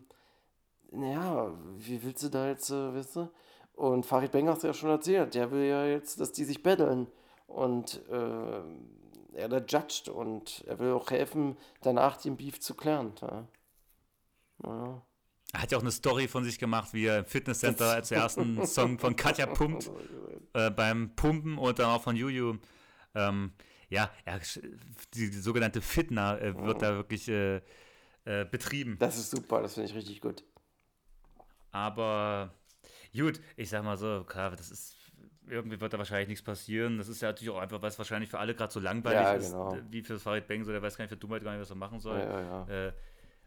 naja, wie willst du da jetzt, äh, weißt du? Und Farid Bang hast du ja schon erzählt, der will ja jetzt, dass die sich betteln. Und äh, er da judged und er will auch helfen, danach den Beef zu klären. Ja. Naja. Er hat ja auch eine Story von sich gemacht, wie er im Fitnesscenter als ersten [laughs] Song von Katja pumpt, äh, beim Pumpen und dann auch von Juju. Ähm, ja, er, die, die sogenannte Fitna äh, wird da wirklich äh, äh, betrieben. Das ist super, das finde ich richtig gut. Aber gut, ich sag mal so, klar, das ist, irgendwie wird da wahrscheinlich nichts passieren. Das ist ja natürlich auch einfach, was wahrscheinlich für alle gerade so langweilig Ja, ist, genau. äh, wie für Farid Bang, so der weiß gar nicht, für Dummheit gar nicht, was er machen soll. Ja, ja. Äh,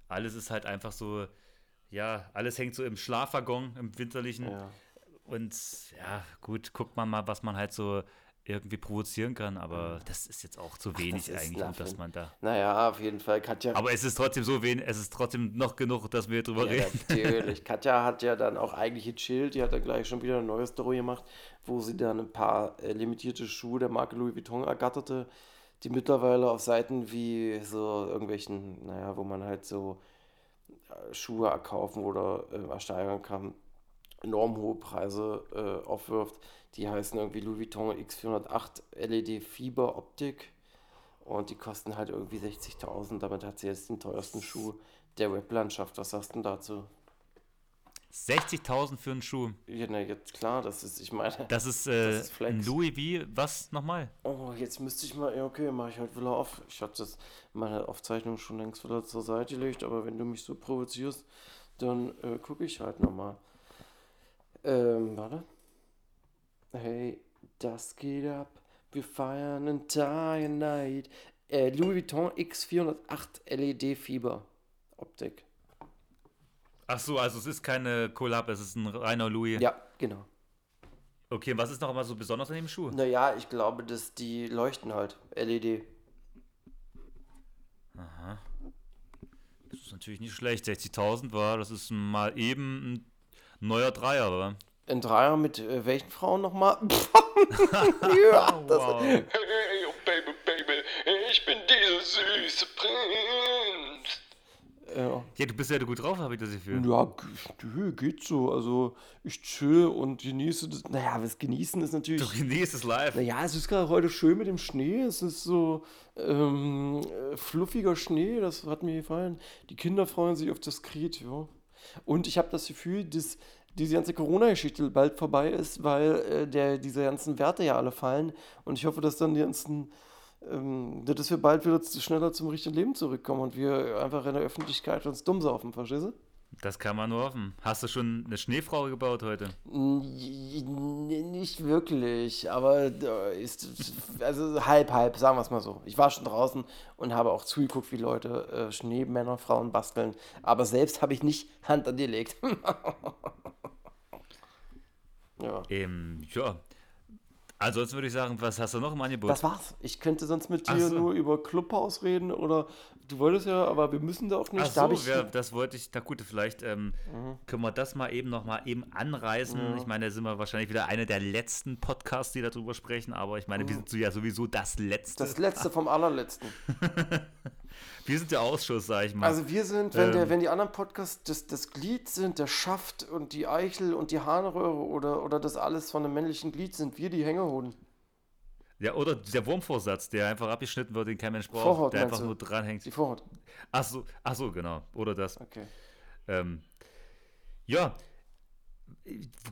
alles ist halt einfach so, ja, alles hängt so im Schlafwaggon, im winterlichen. Und ja, gut, guckt man mal, was man halt so irgendwie provozieren kann, aber das ist jetzt auch zu wenig das ist eigentlich, dass man da. Naja, auf jeden Fall. Katja, Aber es ist trotzdem so wenig, es ist trotzdem noch genug, dass wir drüber Ja, reden. natürlich. [laughs] Katja hat ja dann auch eigentlich gechillt. Die hat dann gleich schon wieder eine neue Story gemacht, wo sie dann ein paar äh, limitierte Schuhe der Marke Louis Vuitton ergatterte, die mittlerweile auf Seiten wie so irgendwelchen, naja, wo man halt so äh, Schuhe erkaufen oder äh, ersteigern kann, enorm hohe Preise äh, aufwirft. Die heißen irgendwie Louis Vuitton X408 LED Fiber Optik. Und die kosten halt irgendwie 60.000. Damit hat sie jetzt den teuersten Schuh der Weblandschaft. Was sagst du denn dazu? 60.000 für einen Schuh. Ja, na, jetzt klar, das ist, ich meine. Das ist, äh, Das ist ein Louis wie, was nochmal? Oh, jetzt müsste ich mal, ja, okay, mache ich halt wieder auf. Ich hatte das, meine Aufzeichnung schon längst wieder zur Seite gelegt, aber wenn du mich so provozierst, dann äh, gucke ich halt nochmal. Ähm, warte. Hey, das geht ab. Wir feiern einen Tag and Night. Äh, Louis Vuitton X408 LED Fieber Optik. Ach so, also es ist keine Collab, es ist ein reiner Louis. Ja, genau. Okay, was ist noch immer so besonders an dem Schuh? Naja, ich glaube, dass die leuchten halt. LED. Das ist natürlich nicht schlecht. 60.000 war, das ist mal eben ein neuer Dreier, oder? Ein Dreier mit äh, welchen Frauen nochmal? [laughs] ja, [laughs] das, Wow. Hey, oh Baby, Baby, ich bin dieser süße Prinz. ja. Ja, du bist ja gut drauf, habe ich das Gefühl. Ja, geht so. Also ich chill und genieße das. Naja, das Genießen ist Du natürlich. genießt es live. Naja, es ist gerade heute schön mit dem Schnee. Es ist so ähm, äh, fluffiger Schnee, das hat mir gefallen. Die Kinder freuen sich auf das Krieg, ja. Und ich habe das Gefühl, dass diese ganze Corona-Geschichte bald vorbei ist, weil äh, der, diese ganzen Werte ja alle fallen. Und ich hoffe, dass dann die ganzen, ähm, dass wir bald wieder schneller zum richtigen Leben zurückkommen und wir einfach in der Öffentlichkeit uns dumm saufen, verstehst du? Das kann man nur hoffen. Hast du schon eine Schneefrau gebaut heute? Nicht wirklich, aber äh, ist also halb, halb, sagen wir es mal so. Ich war schon draußen und habe auch zugeguckt, wie Leute äh, Schneemänner, Frauen basteln, aber selbst habe ich nicht Hand angelegt. [laughs] ja. Ähm, ja. Ansonsten würde ich sagen, was hast du noch im Angebot? Das war's. Ich könnte sonst mit dir so. nur über Clubhouse reden oder du wolltest ja, aber wir müssen da auch nicht. Ach da so, hab ich, ja, das wollte ich, na gut, vielleicht ähm, Mhm. können wir das mal eben noch mal eben anreißen. Ich meine, da sind wir wahrscheinlich wieder eine der letzten Podcasts, die darüber sprechen, aber ich meine, wir sind ja sowieso das letzte. Mhm. das letzte vom allerletzten. [laughs] wir sind der Ausschuss, sag ich mal. Also wir sind, wenn, der, Ähm. wenn die anderen Podcasts das, das Glied sind, der Schaft und die Eichel und die Harnröhre oder, oder das alles von einem männlichen Glied, sind wir die Hängehoden. ja, oder der Wurmvorsatz, der einfach abgeschnitten wird, den kein Mensch braucht, Vorhaut, der einfach du? nur dranhängt. Die Vorhaut. Ach so, ach so, genau. Oder das. Okay. Ähm, ja,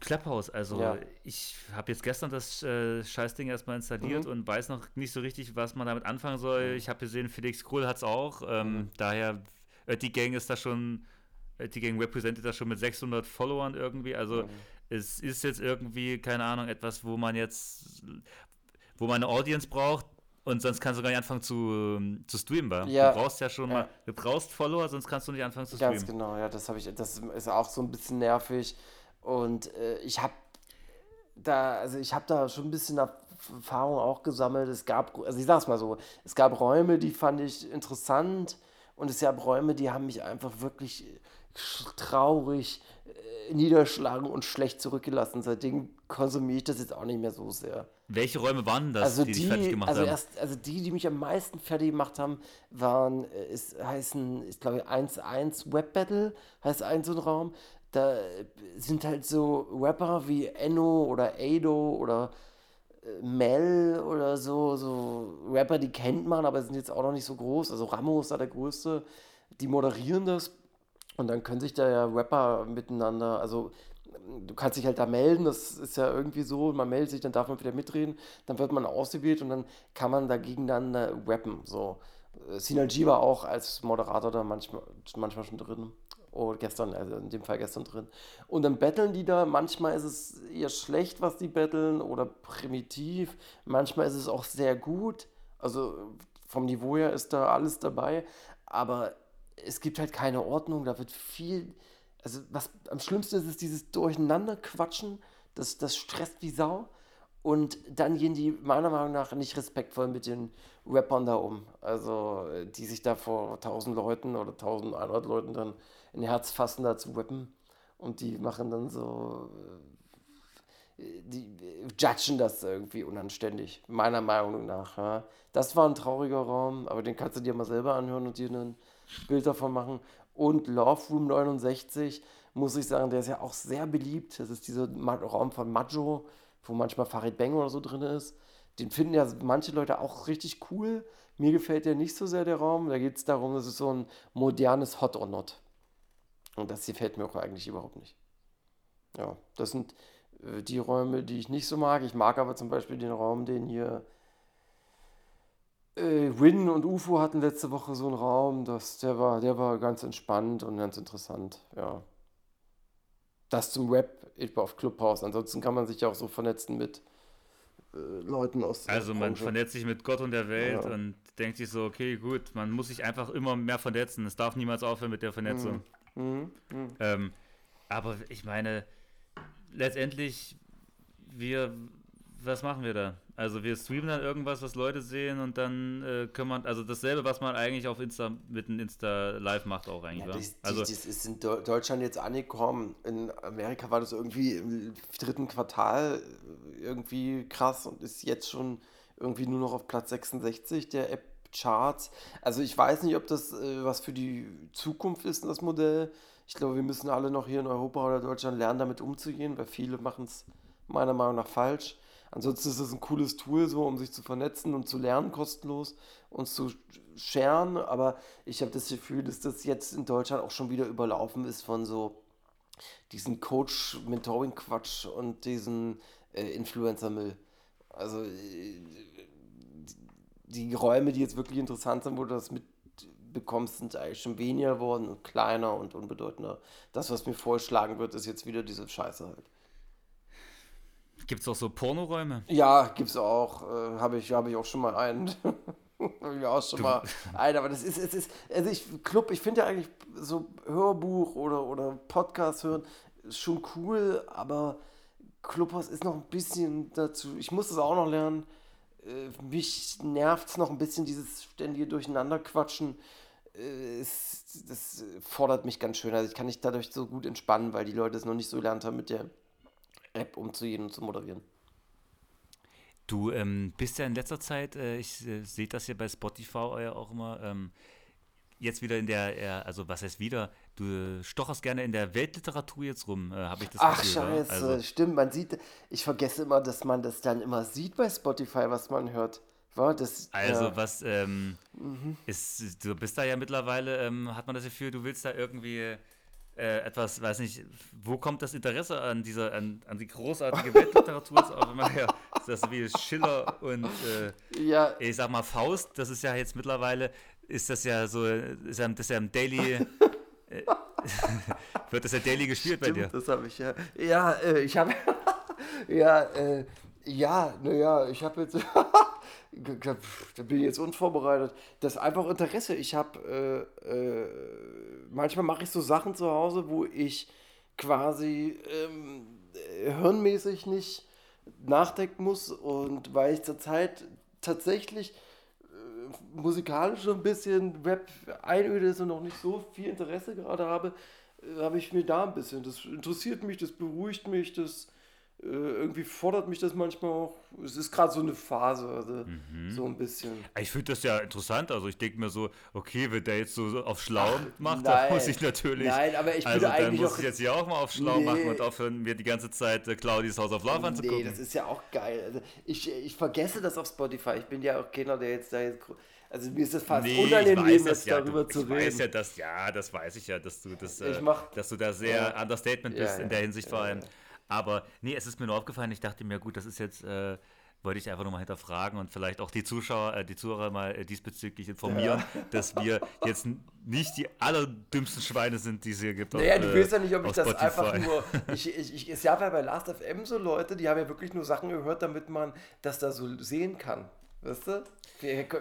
Clubhouse, also Ja. ich habe jetzt gestern das äh, Scheißding erstmal installiert Mhm. und weiß noch nicht so richtig, was man damit anfangen soll. Ich habe gesehen, Felix Krull hat es auch. Ähm, Mhm. Daher, die Gang ist da schon, die Gang represented das schon mit 600 Followern irgendwie. Also Mhm. es ist jetzt irgendwie, keine Ahnung, etwas, wo man jetzt, wo man eine Audience braucht. Und sonst kannst du gar nicht anfangen zu, zu streamen, wa? Ja. Du brauchst ja schon Ja. mal, du brauchst Follower, sonst kannst du nicht anfangen zu Ganz streamen. genau, ja, das habe ich, das ist auch so ein bisschen nervig. Und äh, ich habe da, also ich habe da schon ein bisschen Erfahrung auch gesammelt. Es gab, also ich sag's mal so, es gab Räume, die fand ich interessant und es gab Räume, die haben mich einfach wirklich sch- traurig äh, niederschlagen und schlecht zurückgelassen. Seitdem konsumiere ich das jetzt auch nicht mehr so sehr. Welche Räume waren das, Also die, die, dich fertig gemacht also haben? erst, also die, die mich am meisten fertig gemacht haben, waren, äh, ist, heißen, ich glaube 1.1 Web Battle, heißt ein so ein Raum. Da sind halt so Rapper wie Enno oder Ado oder äh, Mel oder so, so Rapper, die kennt man, aber sind jetzt auch noch nicht so groß. Also Ramo ist da der größte. Die moderieren das und dann können sich da ja Rapper miteinander, also du kannst dich halt da melden, das ist ja irgendwie so, man meldet sich, dann darf man wieder mitreden, dann wird man ausgewählt und dann kann man da gegeneinander rappen. So. Äh, Sinal G war auch als Moderator da manchmal, manchmal schon drin. Oder gestern, also in dem Fall gestern drin. Und dann betteln die da. Manchmal ist es eher schlecht, was die betteln oder primitiv. Manchmal ist es auch sehr gut. Also vom Niveau her ist da alles dabei. Aber es gibt halt keine Ordnung. Da wird viel. Also was am schlimmsten ist, ist dieses Durcheinanderquatschen. Das, das stresst wie Sau. Und dann gehen die meiner Meinung nach nicht respektvoll mit den Rappern da um. Also, äh, die sich da vor 1000 Leuten oder 1100 Leuten dann ein Herz fassen, da zu rappen. Und die machen dann so. äh, Die äh, judgen das irgendwie unanständig, meiner Meinung nach. Ja. Das war ein trauriger Raum, aber den kannst du dir mal selber anhören und dir ein Bild davon machen. Und Love Room 69, muss ich sagen, der ist ja auch sehr beliebt. Das ist dieser Raum von Majo, wo manchmal Farid Bang oder so drin ist. Den finden ja manche Leute auch richtig cool. Mir gefällt der nicht so sehr, der Raum. Da geht es darum, das ist so ein modernes Hot or Not. Und das gefällt mir auch eigentlich überhaupt nicht. Ja, das sind äh, die Räume, die ich nicht so mag. Ich mag aber zum Beispiel den Raum, den hier äh, Win und UFO hatten letzte Woche so einen Raum. Das, der, war, der war ganz entspannt und ganz interessant. Ja. Das zum Rap auf Clubhouse. Ansonsten kann man sich ja auch so vernetzen mit Leuten aus Also man Branche. vernetzt sich mit Gott und der Welt Ja. und denkt sich so, okay, gut, man muss sich einfach immer mehr vernetzen. Es darf niemals aufhören mit der Vernetzung. Mhm, mhm. Ähm, aber ich meine, letztendlich, wir, was machen wir da? Also wir streamen dann irgendwas, was Leute sehen und dann äh, können man, also dasselbe, was man eigentlich auf Insta mit einem Insta Live macht auch eigentlich, Ja, das, Also das, ist in Deu- Deutschland jetzt angekommen. In Amerika war das irgendwie im dritten Quartal irgendwie krass und ist jetzt schon irgendwie nur noch auf Platz 66 der App-Charts. Also ich weiß nicht, ob das äh, was für die Zukunft ist, das Modell. Ich glaube, wir müssen alle noch hier in Europa oder Deutschland lernen, damit umzugehen, weil viele machen es meiner Meinung nach falsch. Ansonsten ist es ein cooles Tool, so um sich zu vernetzen und zu lernen, kostenlos und zu scheren. Aber ich habe das Gefühl, dass das jetzt in Deutschland auch schon wieder überlaufen ist von so diesen Coach-Mentoring-Quatsch und diesen äh, Influencer-Müll. Also äh, die Räume, die jetzt wirklich interessant sind, wo du das mitbekommst, sind eigentlich schon weniger geworden und kleiner und unbedeutender. Das, was mir vorgeschlagen wird, ist jetzt wieder diese Scheiße halt. Gibt es auch so Pornoräume? Ja, gibt's auch. Äh, habe ich, hab ich auch schon mal einen. [laughs] Ich auch schon mal einen. Aber das ist, es ist, also ich, Club, ich finde ja eigentlich so Hörbuch oder, oder Podcast hören schon cool, aber Clubhouse ist noch ein bisschen dazu. Ich muss es auch noch lernen. Äh, mich nervt es noch ein bisschen, dieses ständige Durcheinanderquatschen. Äh, es, das fordert mich ganz schön. Also ich kann nicht dadurch so gut entspannen, weil die Leute es noch nicht so gelernt haben, mit der App umzugehen und zu moderieren. Du ähm, bist ja in letzter Zeit, äh, ich äh, sehe das hier bei Spotify ja auch immer, ähm, jetzt wieder in der, äh, also was heißt wieder, du stocherst gerne in der Weltliteratur jetzt rum, äh, habe ich das Ach, Gefühl, scheiße, Also, stimmt. Man sieht, ich vergesse immer, dass man das dann immer sieht bei Spotify, was man hört. War das, also ja. Mhm. was ähm, ist, du bist da ja mittlerweile, ähm, hat man das Gefühl, du willst da irgendwie äh, etwas, weiß nicht, wo kommt das Interesse an dieser, an, an die großartige [laughs] Weltliteratur? Auch immer ja, ist das wie Schiller und äh, ja, ich sag mal Faust, das ist ja jetzt mittlerweile, ist das ja so, ist ja, das ist ja im Daily, äh, [laughs] wird das ja Daily gespielt bei dir. stimmt, das habe ich ja. Ja, äh, ich habe, [laughs] ja, ja, naja, ich habe jetzt, da bin ich jetzt unvorbereitet. Das ist einfach Interesse. Ich habe, äh, äh, manchmal mache ich so Sachen zu Hause, wo ich quasi ähm, äh, hirnmäßig nicht nachdenken muss und weil ich zurzeit tatsächlich äh, musikalisch so ein bisschen Rap einöde ist und noch nicht so viel Interesse gerade habe, äh, habe ich mir da ein bisschen. Das interessiert mich, das beruhigt mich, das irgendwie fordert mich das manchmal auch. Es ist gerade so eine Phase, also so ein bisschen. Ich finde das ja interessant, also ich denke mir so, okay, wenn der jetzt so auf schlau macht, [laughs] nein. dann muss ich natürlich, Nein, aber ich also würde dann muss ich jetzt hier auch mal auf schlau Nee. machen und aufhören, mir die ganze Zeit äh, Claudis House of Love Nee, anzugucken. das ist ja auch geil. Also ich, ich vergesse das auf Spotify. Ich bin ja auch keiner, der jetzt da jetzt. Also mir ist das fast Nee, ich unangenehm, jetzt das ja, darüber du, zu ich reden. weiß ja, dass, ja, das weiß ich ja, dass du das, Ich äh, mach- dass du da sehr Ja. Understatement Ja, bist in ja, der Hinsicht vor allem. Ja. Aber nee, es ist mir nur aufgefallen, ich dachte mir, gut, das ist jetzt, äh, wollte ich einfach nur mal hinterfragen und vielleicht auch die Zuschauer, äh, die Zuhörer mal äh, diesbezüglich informieren, [laughs] dass wir jetzt nicht die allerdümmsten Schweine sind, die es hier gibt. Naja, auf, du äh, willst ja nicht, ob ich das Spotify. einfach nur. [laughs] Ich, ich, ich, es gab ja bei Last FM so Leute, die haben ja wirklich nur Sachen gehört, damit man das da so sehen kann. Weißt du?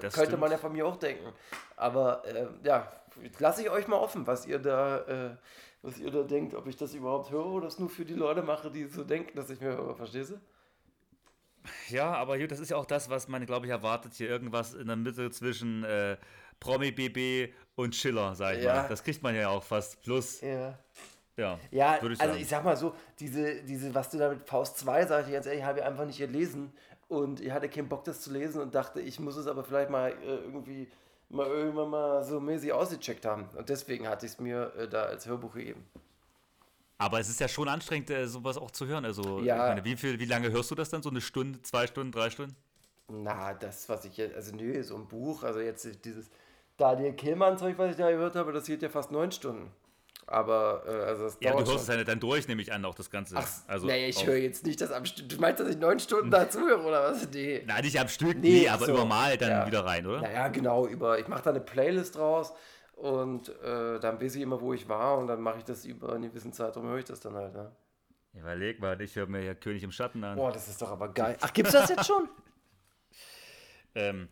Das könnte man stimmt. ja von mir auch denken. Aber äh, ja, lasse ich euch mal offen, was ihr da. Äh, was ihr da denkt, ob ich das überhaupt höre oder das nur für die Leute mache, die so denken, dass ich mir höre. Verstehst du? Ja, aber das ist ja auch das, was man, glaube ich, erwartet. Hier irgendwas in der Mitte zwischen äh, Promi-BB und Schiller, sag ich Ja. mal. Das kriegt man ja auch fast. Plus, Ja. ja, Ja, würde ich also sagen. ich sag mal so, diese, diese, was du da mit Faust 2 sagst, ich ganz ehrlich, habe ich einfach nicht gelesen und ich hatte keinen Bock, das zu lesen und dachte, ich muss es aber vielleicht mal äh, irgendwie mal irgendwann mal so mäßig ausgecheckt haben. Und deswegen hatte ich es mir äh, da als Hörbuch gegeben. Aber es ist ja schon anstrengend, äh, sowas auch zu hören. Also, Ja. meine, wie, viel, wie lange hörst du das dann? So eine Stunde, zwei Stunden, drei Stunden? Na, das, was ich jetzt, also nö, so ein Buch, also jetzt dieses Daniel Kehlmann-Zeug, was ich da gehört habe, das geht ja fast neun Stunden. Aber, äh, also das Ja, du hörst es schon. ja dann durch, nehme ich an, auch das Ganze. Ach, also nee, ich höre jetzt nicht das am Stück. Du meinst, dass ich neun Stunden dazu höre, oder was? Nee. Nein, nicht am Stück, Nee, nee, aber so. mal dann Ja. wieder rein, oder? Naja, genau, über, ich mache da eine Playlist draus und äh, dann weiß ich immer, wo ich war und dann mache ich das über einen gewissen Zeitraum, höre ich das dann halt. Ne? Überleg mal, ich höre mir ja König im Schatten an. Boah, das ist doch aber geil. [laughs] Ach, gibt's das jetzt schon? Ähm,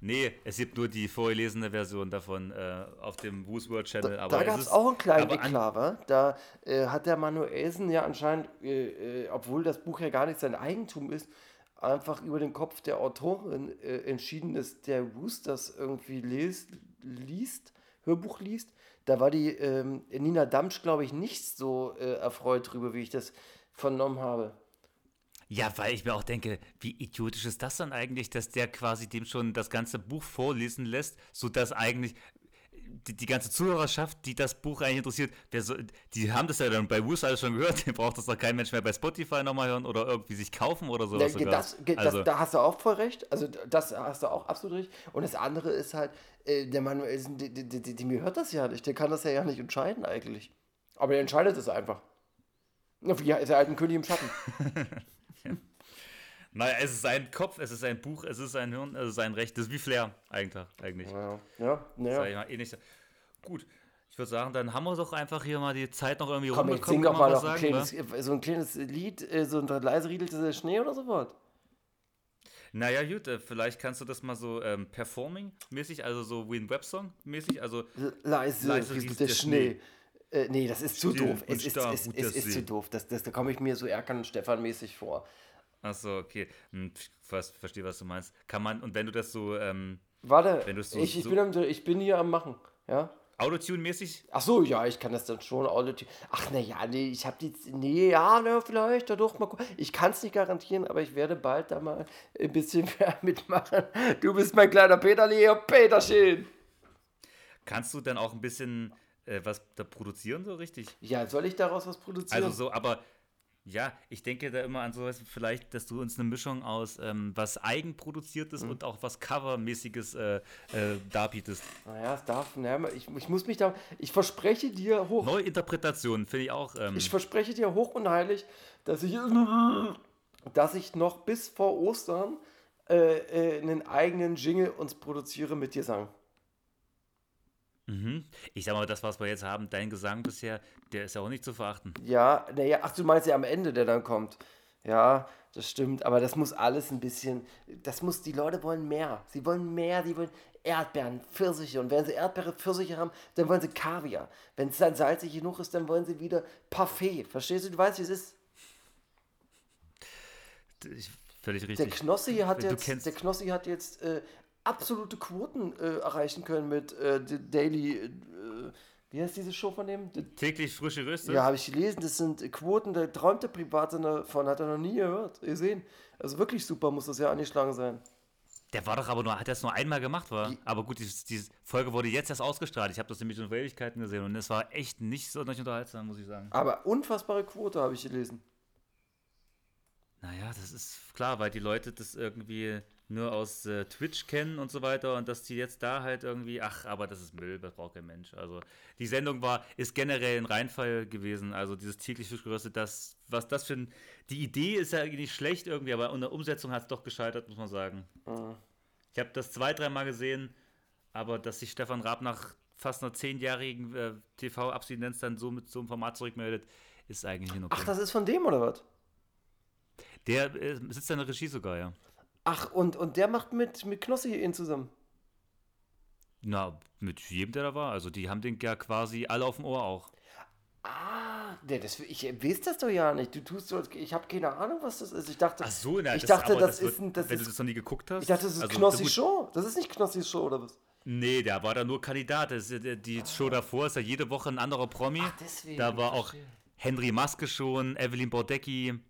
nee, es gibt nur die vorgelesene Version davon äh, auf dem Woos World Channel. da es gab es auch einen kleinen Eklat? Da äh, hat der Manuelsen ja anscheinend, äh, äh, obwohl das Buch ja gar nicht sein Eigentum ist, einfach über den Kopf der Autorin äh, entschieden, dass der Woos das irgendwie liest, liest, Hörbuch liest. Da war die ähm, Nina Damsch, glaube ich, nicht so äh, erfreut drüber, wie ich das vernommen habe. Ja, weil ich mir auch denke, wie idiotisch ist das dann eigentlich, dass der quasi dem schon das ganze Buch vorlesen lässt, sodass eigentlich die, die ganze Zuhörerschaft, die das Buch eigentlich interessiert, so, die haben das ja dann bei Woos alles schon gehört, [laughs] den braucht das doch kein Mensch mehr bei Spotify nochmal hören oder irgendwie sich kaufen oder sowas. Ja, das, ge- also, das, da hast du auch voll recht. Also das hast du auch absolut recht. Und das andere ist halt, äh, der Manuelsen, die, die, die, die, mir hört das ja nicht. Der kann das ja, nicht entscheiden eigentlich. Aber er entscheidet es einfach. Ja, ist er halt ein König im Schatten. [laughs] naja, es ist sein Kopf, es ist sein Buch, es ist sein Hirn, es ist sein Recht. Das ist wie Flair eigentlich. eigentlich. Ja, ja, Sag ich ja. mal, ähnlich. Gut, ich würde sagen, dann haben wir doch einfach hier mal die Zeit noch irgendwie Komm, rumbekommen, sing doch mal noch ein sagen, kleines, wa? äh, so ein kleines Lied, äh, so ein leise riedelte der Schnee oder so was. Naja, gut, äh, vielleicht kannst du das mal so ähm, Performing-mäßig, also so wie ein Websong-mäßig, also Leise, Leise rieselt der der Schnee. Schnee. Äh, nee, das ist zu Still doof. Es ist, es, es ist zu doof. Das, das, da komme ich mir so Erkan und Stefan mäßig vor. Achso, okay. Hm, ich weiß, verstehe, was du meinst. Kann man, und wenn du das so ähm, Warte, so- ich, ich, so- bin am, ich bin hier am Machen. Ja? Autotune-mäßig, Ach so, ja, ich kann das dann schon Audio. Ach na ja, nee, ich habe die. Nee, ja, ne, vielleicht, dadurch mal gucken. Ich kann es nicht garantieren, aber ich werde bald da mal ein bisschen [laughs] mehr mitmachen. Du bist mein kleiner Peterli, Peterchen. kannst du dann auch ein bisschen äh, was da produzieren, so richtig? Ja, soll ich daraus was produzieren? Also so, aber ja, ich denke da immer an sowas, vielleicht, dass du uns eine Mischung aus ähm, was Eigenproduziertes Mhm. und auch was Covermäßiges äh, äh, darbietest. naja, es darf. Naja, ich, ich muss mich da. Ich verspreche dir hoch. Neuinterpretationen finde ich auch. Ähm, Ich verspreche dir hoch und heilig, dass ich, dass ich noch bis vor Ostern äh, äh, einen eigenen Jingle uns produziere mit dir sang. Mhm. Ich sag mal, das, was wir jetzt haben, dein Gesang bisher, der ist ja auch nicht zu verachten. Ja, naja, ach, du meinst ja am Ende, der dann kommt. Ja, das stimmt, aber das muss alles ein bisschen, das muss, die Leute wollen mehr. Sie wollen mehr, die wollen Erdbeeren, Pfirsiche. Und wenn sie Erdbeere, Pfirsiche haben, dann wollen sie Kaviar. Wenn es dann salzig genug ist, dann wollen sie wieder Parfait. Verstehst du? Du weißt, wie es ist. Ich, völlig Der richtig. Knossi hat Du jetzt, der Knossi hat jetzt äh, absolute Quoten äh, erreichen können mit äh, Daily, äh, wie heißt diese Show von dem? Täglich frische Röste. Ja, habe ich gelesen, das sind Quoten, der träumte privat davon, hat er noch nie gehört, gesehen. Also wirklich super muss das ja angeschlagen sein. Der war doch aber nur, hat das nur einmal gemacht, war. Die- Aber gut, die, die Folge wurde jetzt erst ausgestrahlt. Ich habe das nämlich schon vor Ewigkeiten gesehen und es war echt nicht so unterhaltsam, muss ich sagen. Aber unfassbare Quote habe ich gelesen. Naja, das ist klar, weil die Leute das irgendwie nur aus äh, Twitch kennen und so weiter und dass die jetzt da halt irgendwie, ach, aber das ist Müll, das braucht kein Mensch. Also die Sendung war, ist generell ein Reinfall gewesen, also dieses täglich frisch geröstet, das, was das für ein, die Idee ist ja eigentlich nicht schlecht irgendwie, aber in der Umsetzung hat es doch gescheitert, muss man sagen. Ich habe das zwei, dreimal gesehen, aber dass sich Stefan Raab nach fast einer zehnjährigen äh, TV-Abstinenz dann so mit so einem Format zurückmeldet, ist eigentlich nicht okay. Ach, das ist von dem oder was? Der äh, sitzt in der Regie sogar, ja. Ach, und, und der macht mit, mit Knossi ihn zusammen. Na, mit jedem, der da war. Also die haben den ja quasi alle auf dem Ohr auch. Ah, der, das, ich weiß das doch ja nicht. Du tust so, ich habe keine Ahnung, was das ist. Ich dachte, Ach so, na, ich das, dachte, aber das, wird- ist ein, das wenn du ist, das noch nie geguckt hast. ich dachte, das ist also, Knossi Show. Das ist nicht Knossis Show oder was? Nee, der war da nur Kandidat. Das, die Show davor ist ja jede Woche ein anderer Promi. Ach, deswegen, da war auch. Henry Maske schon, Evelyn Bordecki.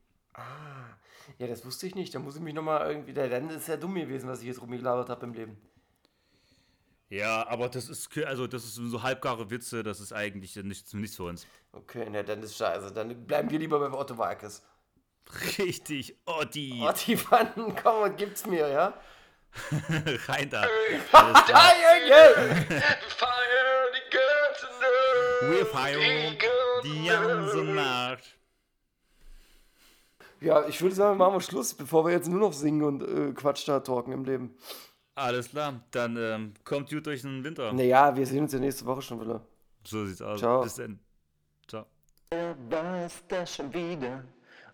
Ja, das wusste ich nicht. Da muss ich mich nochmal irgendwie. Der dann ist ja dumm gewesen, was ich jetzt rumgelabert habe im Leben. Ja, aber das ist also das ist so halbgare Witze, das ist eigentlich nichts, nichts für uns. Okay, na dann ist scheiße. Dann bleiben wir lieber bei Otto Walkes. Richtig, Otti, die Pfannen, [laughs] komm und gibt's mir, ja? [laughs] rein da. [laughs] Wir feiern die ganze Nacht. Wir feiern die ganze Nacht. Ja, ich würde sagen, machen wir Schluss, bevor wir jetzt nur noch singen und äh, Quatsch da talken im Leben. Alles klar, dann ähm, kommt gut durch den Winter. Naja, wir sehen uns ja nächste Woche schon wieder. So sieht's aus. Ciao. Bis dann. Ciao. War es das schon wieder?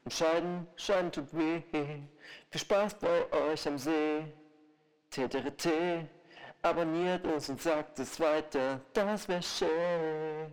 Und Scheiden, Scheiden tut weh. Viel Spaß bei euch am See. TTRT, abonniert uns und sagt es weiter, das wär schön.